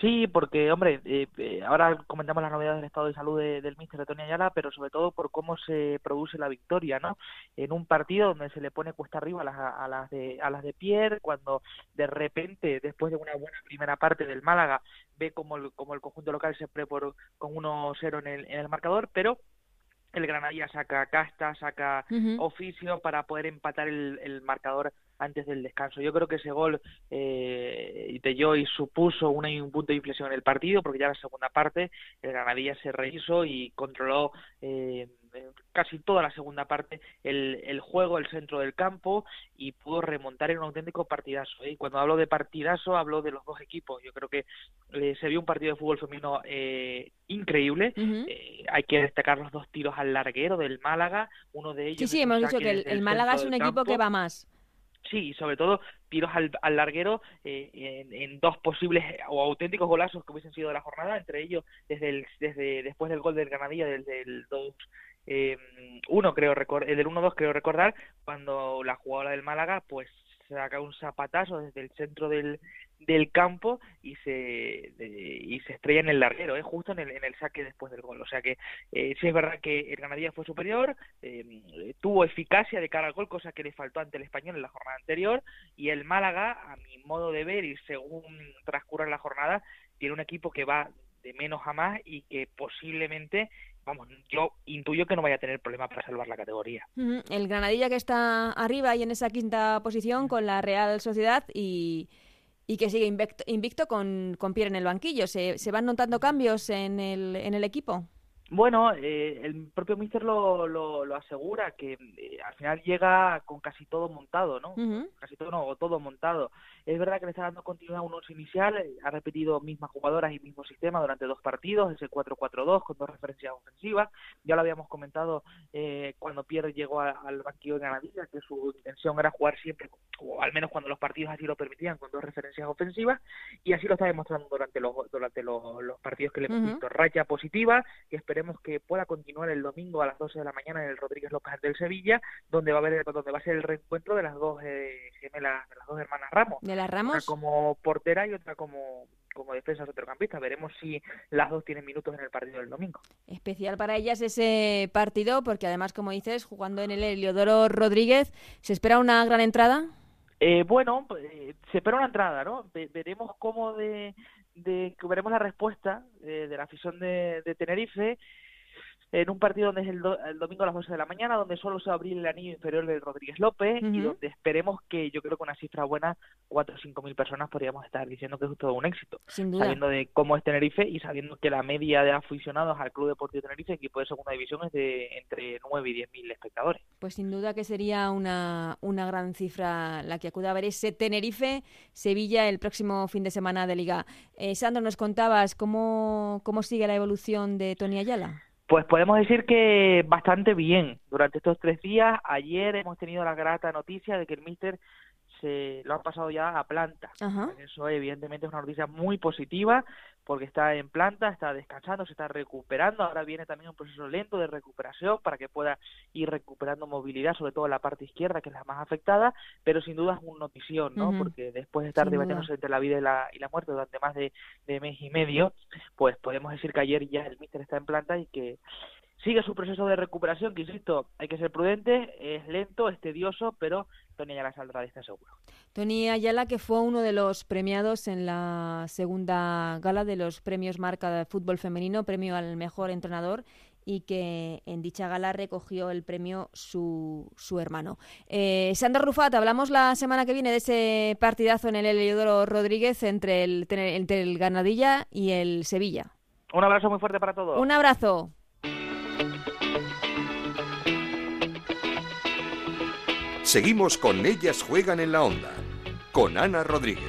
Sí, porque, hombre, eh, eh, ahora comentamos las novedades del estado de salud del míster de Tony Ayala, pero sobre todo por cómo se produce la victoria, ¿no? En un partido donde se le pone cuesta arriba a las, a las, de, a las de Pierre, cuando de repente, después de una buena primera parte del Málaga, ve como el, como el conjunto local se pre por, con 1-0 en el, en el marcador, pero el Granadilla saca casta, saca oficio para poder empatar el, el marcador antes del descanso. Yo creo que ese gol eh, de Joy supuso una, un punto de inflexión en el partido, porque ya en la segunda parte el Granadilla se rehizo y controló eh, casi toda la segunda parte el, el, juego, el centro del campo y pudo remontar en un auténtico partidazo. ¿eh? Y cuando hablo de partidazo, hablo de los dos equipos. Yo creo que eh, se vio un partido de fútbol femenino eh, increíble. Eh, hay que destacar los dos tiros al larguero del Málaga. Uno de ellos. Sí, sí, hemos dicho que el, el Málaga es un equipo que va más. Sí, y sobre todo tiros al, al larguero eh, en, en, dos posibles o auténticos golazos que hubiesen sido de la jornada, entre ellos desde el, desde después del gol del Granadilla, desde el 2 eh, uno creo el del 1-2 creo recordar cuando la jugadora del Málaga pues saca un zapatazo desde el centro del, del campo y se y se estrella en el larguero, ¿eh? justo en el, en el saque después del gol. O sea que eh, sí es verdad que el Granadilla fue superior, eh, tuvo eficacia de cara al gol, cosa que le faltó ante el español en la jornada anterior, y el Málaga, a mi modo de ver y según transcurra la jornada, tiene un equipo que va de menos a más y que posiblemente vamos, yo intuyo que no vaya a tener problema para salvar la categoría. El Granadilla que está arriba y en esa quinta posición con la Real Sociedad y, y que sigue invicto, invicto con, con Pierre en el banquillo. ¿Se, ¿Se, van notando cambios en el, en el equipo? Bueno, eh, el propio Mister lo, lo, lo asegura, que eh, al final llega con casi todo montado, ¿no? Uh -huh. Casi todo, no, todo montado. Es verdad que le está dando continuidad a un once inicial, eh, ha repetido mismas jugadoras y mismo sistema durante dos partidos, ese 4-4-2 con dos referencias ofensivas. Ya lo habíamos comentado eh, cuando Pierre llegó a, al banquillo de Ganadilla, que su intención era jugar siempre, o al menos cuando los partidos así lo permitían, con dos referencias ofensivas, y así lo está demostrando durante los, durante los, los partidos que le hemos uh -huh. visto. Racha positiva, que esperemos que pueda continuar el domingo a las 12 de la mañana en el Rodríguez López del Sevilla, donde va a haber donde va a ser el reencuentro de las dos eh, gemelas, de las dos hermanas Ramos. De las Ramos. Una como portera y otra como como defensa centrocampista. Veremos si las dos tienen minutos en el partido del domingo. Especial para ellas ese partido, porque además, como dices, jugando en el Heliodoro Rodríguez, ¿se espera una gran entrada? Eh, bueno, eh, se espera una entrada, ¿no? veremos cómo de, de veremos la respuesta eh, de la afición de, de Tenerife en un partido donde es el, do, el, domingo a las 12 de la mañana, donde solo se va a abrir el anillo inferior del Rodríguez López uh -huh. y donde esperemos que yo creo que una cifra buena, 4 o 5 mil personas podríamos estar diciendo que es todo un éxito. Sin duda. Sabiendo de cómo es Tenerife y sabiendo que la media de aficionados al Club Deportivo Tenerife, equipo de segunda división, es de entre 9 y 10 mil espectadores. Pues sin duda que sería una, una gran cifra la que acude a ver ese Tenerife-Sevilla el próximo fin de semana de Liga. Eh, Sandro, nos contabas cómo, cómo sigue la evolución de Tony Ayala. Pues podemos decir que bastante bien. Durante estos tres días, ayer hemos tenido la grata noticia de que el Mister se lo ha pasado ya a planta. Ajá. Eso evidentemente es una noticia muy positiva porque está en planta, está descansando, se está recuperando. Ahora viene también un proceso lento de recuperación para que pueda ir recuperando movilidad, sobre todo en la parte izquierda, que es la más afectada, pero sin duda es una notición, ¿no? Uh -huh. Porque después de estar sin debatiéndose entre la vida y la, y la muerte durante más de, de mes y medio, pues podemos decir que ayer ya el míster está en planta y que sigue su proceso de recuperación, que insisto, hay que ser prudente, es lento, es tedioso, pero Tony Ayala saldrá de este seguro. Tony Ayala, que fue uno de los premiados en la segunda gala de los premios Marca de Fútbol Femenino, premio al mejor entrenador, y que en dicha gala recogió el premio su, su hermano. Eh, Sandra Rufat, hablamos la semana que viene de ese partidazo en el Heliodoro Rodríguez entre el, entre el Ganadilla y el Sevilla. Un abrazo muy fuerte para todos. Un abrazo. Seguimos con Ellas Juegan en la Onda, con Ana Rodríguez.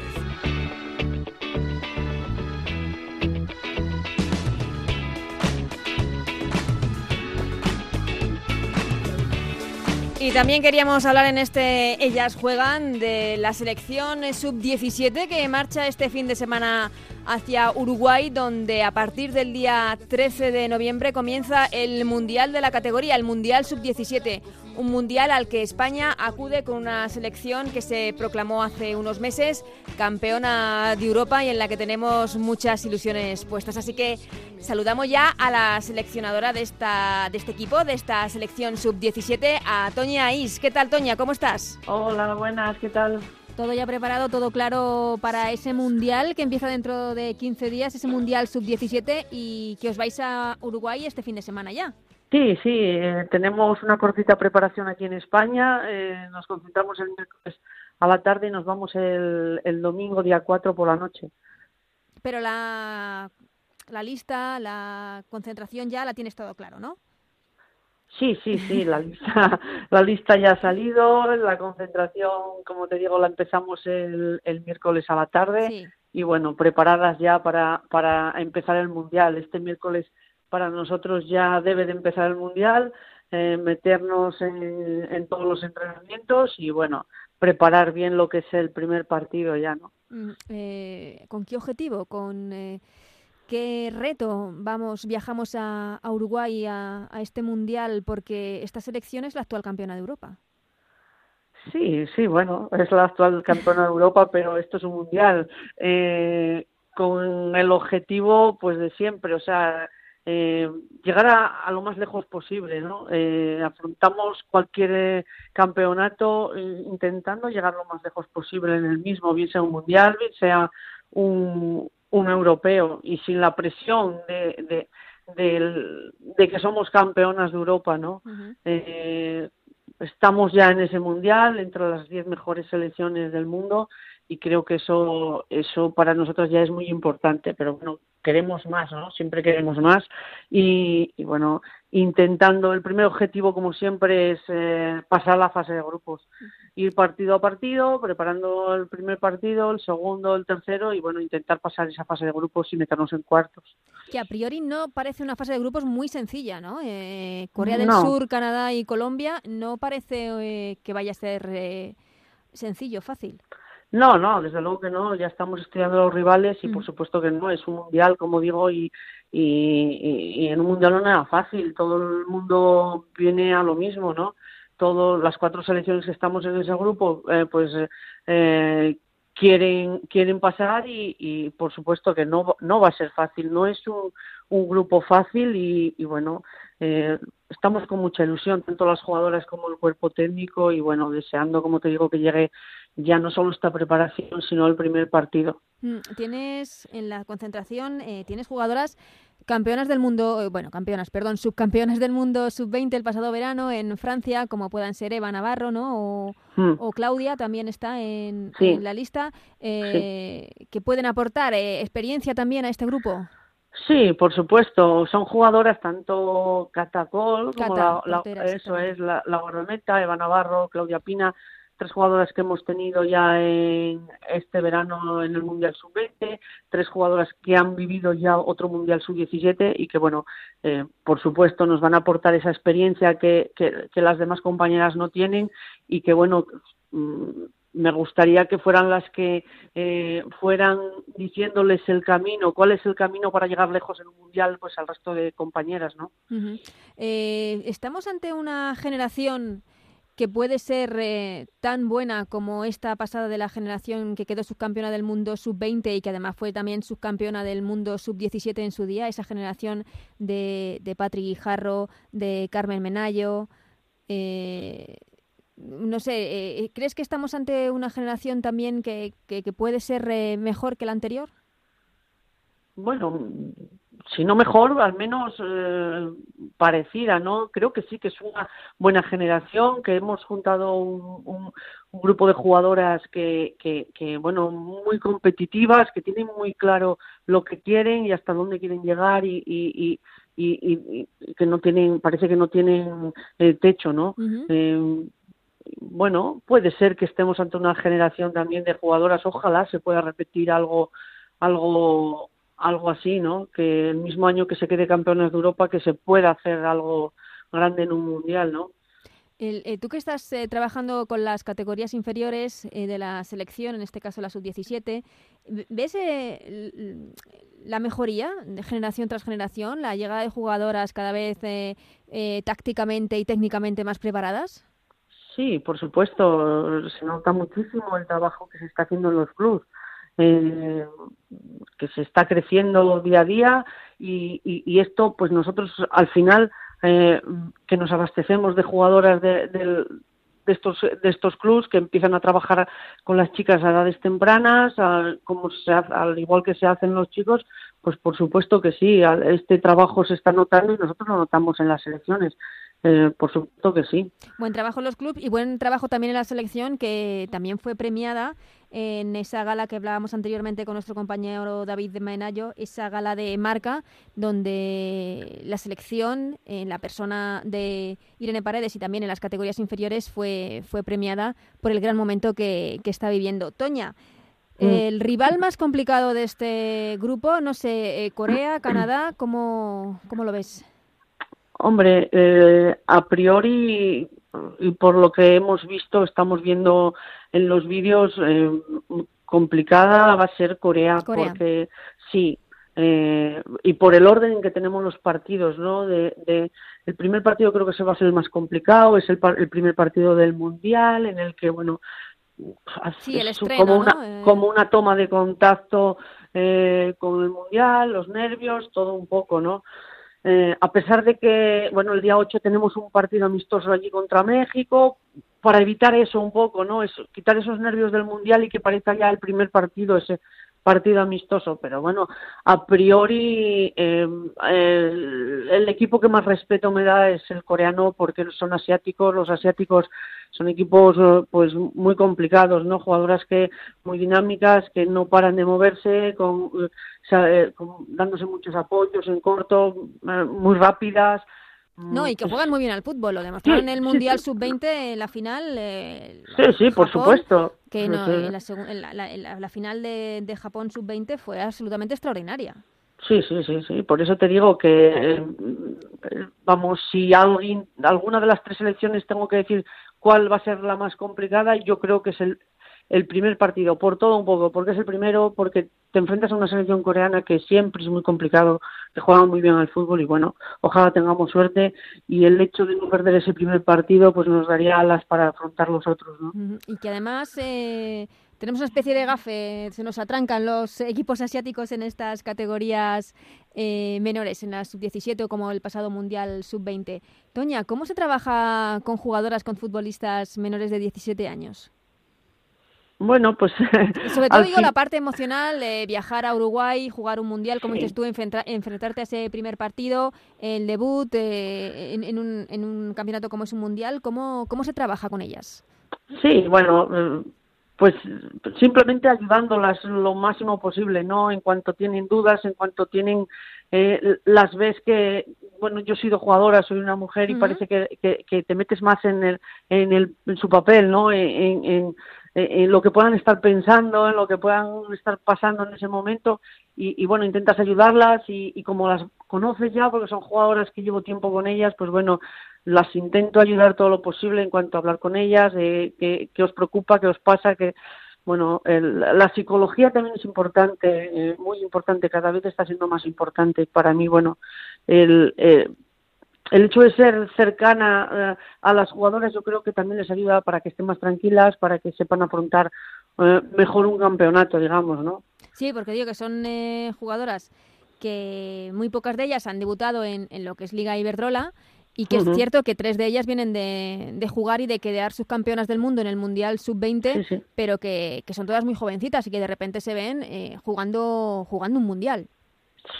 Y también queríamos hablar en este Ellas Juegan de la selección sub-17 que marcha este fin de semana hacia Uruguay, donde a partir del día 13 de noviembre comienza el Mundial de la categoría, el Mundial Sub-17. Un mundial al que España acude con una selección que se proclamó hace unos meses campeona de Europa y en la que tenemos muchas ilusiones puestas. Así que saludamos ya a la seleccionadora de, esta, de este equipo, de esta selección sub-17, a Toña Is. ¿Qué tal, Toña? ¿Cómo estás? Hola, buenas, ¿qué tal? Todo ya preparado, todo claro para ese mundial que empieza dentro de 15 días, ese mundial sub-17 y que os vais a Uruguay este fin de semana ya. Sí, sí, eh, tenemos una cortita preparación aquí en España, eh, nos concentramos el miércoles a la tarde y nos vamos el, el domingo día 4 por la noche. Pero la, la lista, la concentración ya la tienes todo claro, ¿no? Sí, sí, sí, la lista, la lista ya ha salido, la concentración, como te digo, la empezamos el, el miércoles a la tarde y bueno, preparadas ya para, para empezar el Mundial. Este miércoles para nosotros ya debe de empezar el Mundial, eh, meternos en, en todos los entrenamientos y bueno, preparar bien lo que es el primer partido ya, ¿no? Mm, eh, ¿Con qué objetivo? ¿Con eh, ¿Qué reto vamos, viajamos a, Uruguay a, este mundial? Porque esta selección es la actual campeona de Europa. Sí, sí, bueno, es la actual campeona de Europa, pero esto es un mundial eh, con el objetivo, pues de siempre, o sea, eh, llegar a, lo más lejos posible, ¿no? Eh, afrontamos cualquier campeonato intentando llegar lo más lejos posible en el mismo, bien sea un mundial, bien sea un, un europeo y sin la presión de, de, que somos campeonas de Europa, ¿no? eh, estamos ya en ese mundial entre las diez mejores selecciones del mundo y creo que eso eso para nosotros ya es muy importante pero bueno queremos más no siempre queremos más y, bueno intentando el primer objetivo como siempre es eh, pasar la fase de grupos. Ir partido a partido preparando el primer partido el segundo el tercero y bueno intentar pasar esa fase de grupos y meternos en cuartos. Que a priori no parece una fase de grupos muy sencilla no eh, Corea del Sur Canadá y Colombia no parece eh, que vaya a ser sencillo fácil no, no, desde luego que no. Ya estamos estudiando los rivales y por mm. supuesto que no. Es un mundial, como digo, y, y, en un mundial no era fácil. Todo el mundo viene a lo mismo, ¿no? Todas las cuatro selecciones que estamos en ese grupo, eh, pues eh, quieren quieren pasar y, y, por supuesto que no no va a ser fácil. No es un, un grupo fácil y, y bueno. Eh, estamos con mucha ilusión, tanto las jugadoras como el cuerpo técnico, y bueno, deseando, como te digo, que llegue ya no solo esta preparación, sino el primer partido. Mm, tienes en la concentración, eh, tienes jugadoras campeonas del mundo, eh, bueno, campeonas, perdón, subcampeonas del mundo sub-20 el pasado verano en Francia, como puedan ser Eva Navarro, ¿no? O, mm. Claudia también está en, la lista, eh, que pueden aportar experiencia también a este grupo. Sí, por supuesto. Son jugadoras tanto Catacol como la, eso es la, la Eva Navarro, Claudia Pina, tres jugadoras que hemos tenido ya en este verano en el Mundial Sub-20, tres jugadoras que han vivido ya otro Mundial Sub-17 y que, bueno, eh, por supuesto nos van a aportar esa experiencia que, que, las demás compañeras no tienen y que, bueno, mm, me gustaría que fueran las que eh, fueran diciéndoles el camino, cuál es el camino para llegar lejos en un mundial, pues al resto de compañeras, ¿no? Eh, estamos ante una generación que puede ser eh, tan buena como esta pasada de la generación que quedó subcampeona del mundo sub-20 y que además fue también subcampeona del mundo sub-17 en su día, esa generación de, de Patrick Guijarro, de Carmen Menayo. Eh, no sé, eh, ¿crees que estamos ante una generación también que, que, puede ser mejor que la anterior? Bueno, si no mejor, al menos parecida, ¿no? Creo que sí que es una buena generación, que hemos juntado un, grupo de jugadoras que, que, bueno, muy competitivas, que tienen muy claro lo que quieren y hasta dónde quieren llegar y, y, y, que no tienen, parece que no tienen el techo, ¿no? eh, bueno, puede ser que estemos ante una generación también de jugadoras, ojalá se pueda repetir algo, algo, algo así, ¿no? Que el mismo año que se quede campeones de Europa, que se pueda hacer algo grande en un mundial, ¿no? Eh, tú que estás eh, trabajando con las categorías inferiores eh, de la selección, en este caso la sub-17, ¿ves la mejoría de generación tras generación, la llegada de jugadoras cada vez tácticamente y técnicamente más preparadas? Sí, por supuesto, se nota muchísimo el trabajo que se está haciendo en los clubs. Eh, que se está creciendo día a día y, esto pues nosotros al final eh, que nos abastecemos de jugadoras de, de, estos de estos clubs que empiezan a trabajar con las chicas a edades tempranas como se al igual que se hacen los chicos pues por supuesto que sí este trabajo se está notando y nosotros lo notamos en las selecciones eh, por supuesto que sí. Buen trabajo en los clubes y buen trabajo también en la selección, que también fue premiada en esa gala que hablábamos anteriormente con nuestro compañero David de Menayo, esa gala de marca, donde la selección, en la persona de Irene Paredes y también en las categorías inferiores, fue, fue premiada por el gran momento que, está viviendo. Toña, mm. el rival más complicado de este grupo, no sé, eh, Corea, Canadá, ¿cómo, cómo lo ves? Hombre, eh, a priori y por lo que hemos visto, estamos viendo en los vídeos, eh, complicada va a ser Corea, porque sí, eh, y por el orden en que tenemos los partidos, ¿no? De, de, el primer partido creo que se va a ser el más complicado, es el, el primer partido del mundial en el que, bueno, sí, el estreno, como, una, como una toma de contacto eh, con el mundial, los nervios, todo un poco, ¿no? Eh, a pesar de que, bueno, el día 8 tenemos un partido amistoso allí contra México, para evitar eso un poco, ¿no? Es, quitar esos nervios del Mundial y que parezca ya el primer partido, ese partido amistoso. Pero bueno, a priori em, el, equipo que más respeto me da es el coreano porque son asiáticos, los asiáticos son equipos pues muy complicados, ¿no? Jugadoras que muy dinámicas, que no paran de moverse, con eh, dándose muchos apoyos en corto, eh, muy rápidas. No, y que juegan muy bien al fútbol, lo demostraron en el Mundial Sub-20 en la final. Eh, sí, sí, por supuesto. Que en la, final de, de Japón Sub-20 fue absolutamente extraordinaria. Sí, sí, sí, sí. Por eso te digo que, vamos, si alguien, alguna de las tres selecciones tengo que decir cuál va a ser la más complicada, yo creo que es el, el primer partido, por todo un poco, porque es el primero, porque te enfrentas a una selección coreana que siempre es muy complicado, que juega muy bien al fútbol y bueno, ojalá tengamos suerte y el hecho de no perder ese primer partido pues nos daría alas para afrontar los otros, ¿no? Y que además eh, tenemos una especie de gafe, se nos atrancan los equipos asiáticos en estas categorías eh, menores, en la sub-17 o como el pasado Mundial sub-20. Toña, ¿cómo se trabaja con jugadoras, con futbolistas menores de 17 años? Bueno, pues... sobre todo digo la parte emocional, de viajar a Uruguay, jugar un mundial, como dices tú, enfrentarte a ese primer partido, el debut eh, en, un, en, un, campeonato como es un mundial, ¿cómo, ¿cómo se trabaja con ellas? Sí, bueno, eh, pues simplemente ayudándolas lo máximo posible, ¿no? En cuanto tienen dudas, en cuanto tienen... Eh, las ves que, bueno, yo he sido jugadora, soy una mujer y parece que, que, te metes más en, el, en, el, en su papel, ¿no? en, en eh, en lo que puedan estar pensando, en lo que puedan estar pasando en ese momento y, bueno, intentas ayudarlas y, como las conoces ya, porque son jugadoras que llevo tiempo con ellas, pues bueno, las intento ayudar todo lo posible en cuanto a hablar con ellas, eh, qué, os preocupa, qué os pasa, que bueno, la psicología también es importante, eh, muy importante, cada vez está siendo más importante para mí, bueno, el, eh, el hecho de ser cercana eh, a las jugadoras yo creo que también les ayuda para que estén más tranquilas, para que sepan afrontar eh, mejor un campeonato, digamos, ¿no? Sí, porque digo que son eh, jugadoras que muy pocas de ellas han debutado en, lo que es Liga Iberdrola y que es cierto que tres de ellas vienen de, jugar y de quedar subcampeonas del mundo en el Mundial Sub-20, pero que, que, son todas muy jovencitas y que de repente se ven jugando, jugando un Mundial.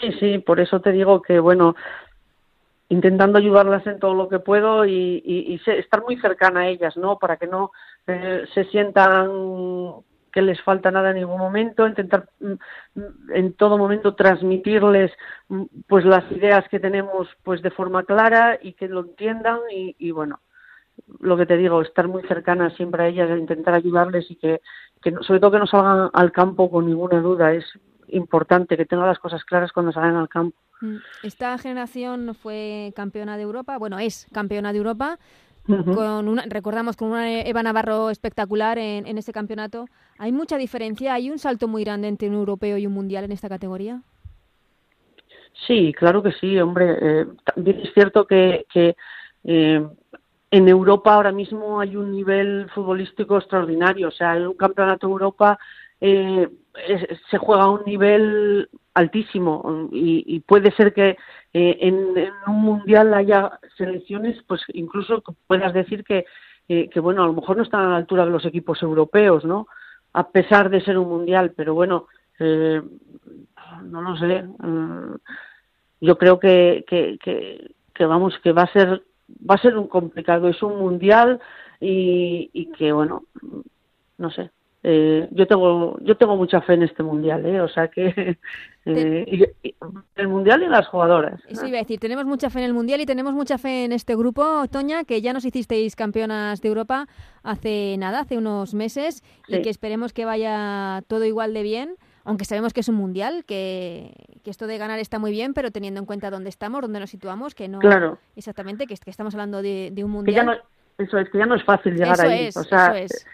Sí, sí, por eso te digo que, bueno, intentando ayudarlas en todo lo que puedo y, estar muy cercana a ellas, ¿no? Para que no eh, se sientan que les falta nada en ningún momento, intentar mm, mm, en todo momento transmitirles mm, pues las ideas que tenemos pues de forma clara y que lo entiendan y, bueno, lo que te digo, estar muy cercana siempre a ellas, intentar ayudarles y que, que sobre todo que no salgan al campo con ninguna duda, es importante que tengan las cosas claras cuando salgan al campo. Esta generación fue campeona de Europa, bueno, es campeona de Europa, con una, recordamos con una Eva Navarro espectacular en, en ese campeonato. ¿Hay mucha diferencia? ¿Hay un salto muy grande entre un europeo y un mundial en esta categoría? Sí, claro que sí, hombre. Eh, también es cierto que, que eh, en Europa ahora mismo hay un nivel futbolístico extraordinario. O sea, en un campeonato de Europa eh, se juega a un nivel altísimo y, puede ser que eh, en, un mundial haya selecciones, pues incluso puedas decir que, eh, que, bueno, a lo mejor no están a la altura de los equipos europeos, ¿no? A pesar de ser un mundial, pero bueno, eh, no lo sé. yo creo que, que, que, que, vamos, que va a ser va a ser un complicado, es un mundial y, y que bueno, no sé, eh, yo tengo yo tengo mucha fe en este mundial ¿eh? o sea que eh, el mundial y las jugadoras eso iba a decir tenemos mucha fe en el mundial y tenemos mucha fe en este grupo Toña que ya nos hicisteis campeonas de Europa hace nada hace unos meses y que esperemos que vaya todo igual de bien aunque sabemos que es un mundial, que, que, esto de ganar está muy bien, pero teniendo en cuenta dónde estamos, dónde nos situamos, que no claro. exactamente, que, que estamos hablando de, un mundial. no, eso es, que ya no es fácil llegar ahí. o sea, eso es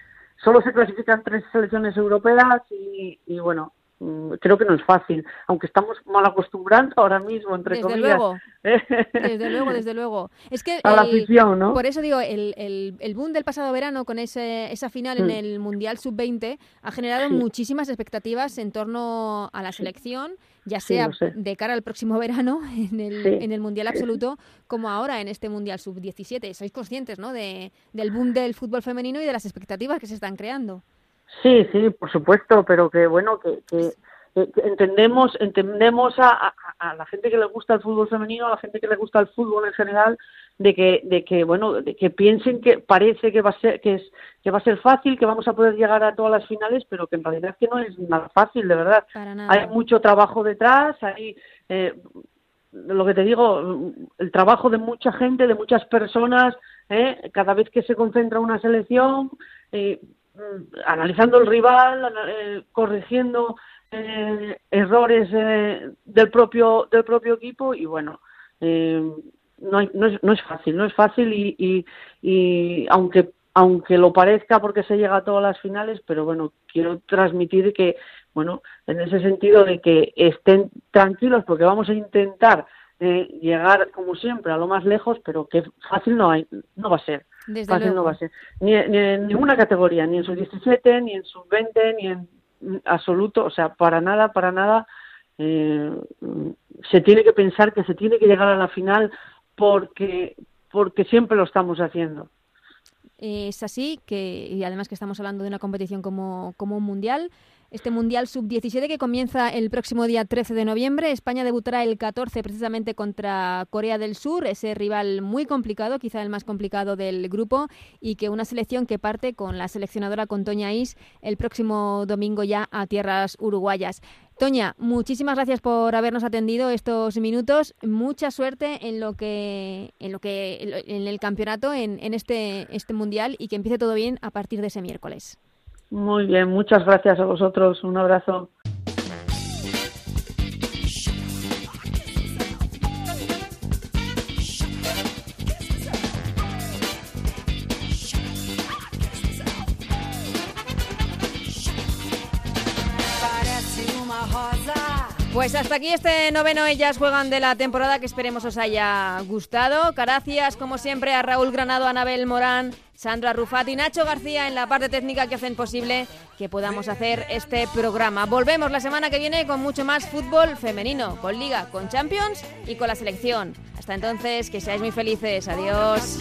solo se clasifican tres selecciones europeas y, y bueno, mm, creo que no es fácil, aunque estamos mal acostumbrando ahora mismo, entre desde comillas. Luego. desde luego, desde luego. Es que a la afición, ¿no? Por eso digo, el, el, el, boom del pasado verano con ese, esa final en mm. el Mundial Sub-20 ha generado muchísimas expectativas en torno a la selección ya sea de cara al próximo verano en el, en el Mundial Absoluto, como ahora en este Mundial Sub-17. Sois conscientes ¿no? de, del boom del fútbol femenino y de las expectativas que se están creando. Sí, sí, por supuesto, pero que bueno, que, que, entendemos entendemos a, a, la gente que le gusta el fútbol femenino, a la gente que le gusta el fútbol en general, de que de que bueno de que piensen que parece que va a ser que es que va a ser fácil que vamos a poder llegar a todas las finales pero que en realidad es que no es nada fácil de verdad. Hay mucho trabajo detrás hay eh, lo que te digo el trabajo de mucha gente de muchas personas eh, cada vez que se concentra una selección eh, analizando el rival eh, corrigiendo eh, errores del propio del propio equipo y bueno no, no, es, no es fácil, no es fácil y, y, y, aunque aunque lo parezca porque se llega a todas las finales, pero bueno, quiero transmitir que, bueno, en ese sentido de que estén tranquilos porque vamos a intentar eh, llegar como siempre a lo más lejos, pero que fácil no hay, no va a ser. fácil no va a ser. Ni, ni, en ninguna categoría, ni en sub 17, ni en sub 20, ni en absoluto, o sea, para nada, para nada. Eh, se tiene que pensar que se tiene que llegar a la final porque, porque siempre lo estamos haciendo. Es así que, y además que estamos hablando de una competición como, como un mundial, este Mundial Sub-17 que comienza el próximo día 13 de noviembre. España debutará el 14 precisamente contra Corea del Sur, ese rival muy complicado, quizá el más complicado del grupo, y que una selección que parte con la seleccionadora con Toña Is el próximo domingo ya a tierras uruguayas. Toña, muchísimas gracias por habernos atendido estos minutos. Mucha suerte en lo que en lo que en el campeonato en, en este este mundial y que empiece todo bien a partir de ese miércoles. Muy bien, muchas gracias a vosotros. Un abrazo. Pues hasta aquí este noveno Ellas Juegan de la temporada que esperemos os haya gustado. Gracias, como siempre, a Raúl Granado, Anabel Morán, Sandra Rufat y Nacho García en la parte técnica que hacen posible que podamos hacer este programa. Volvemos la semana que viene con mucho más fútbol femenino, con Liga, con Champions y con la selección. Hasta entonces, que seáis muy felices. Adiós.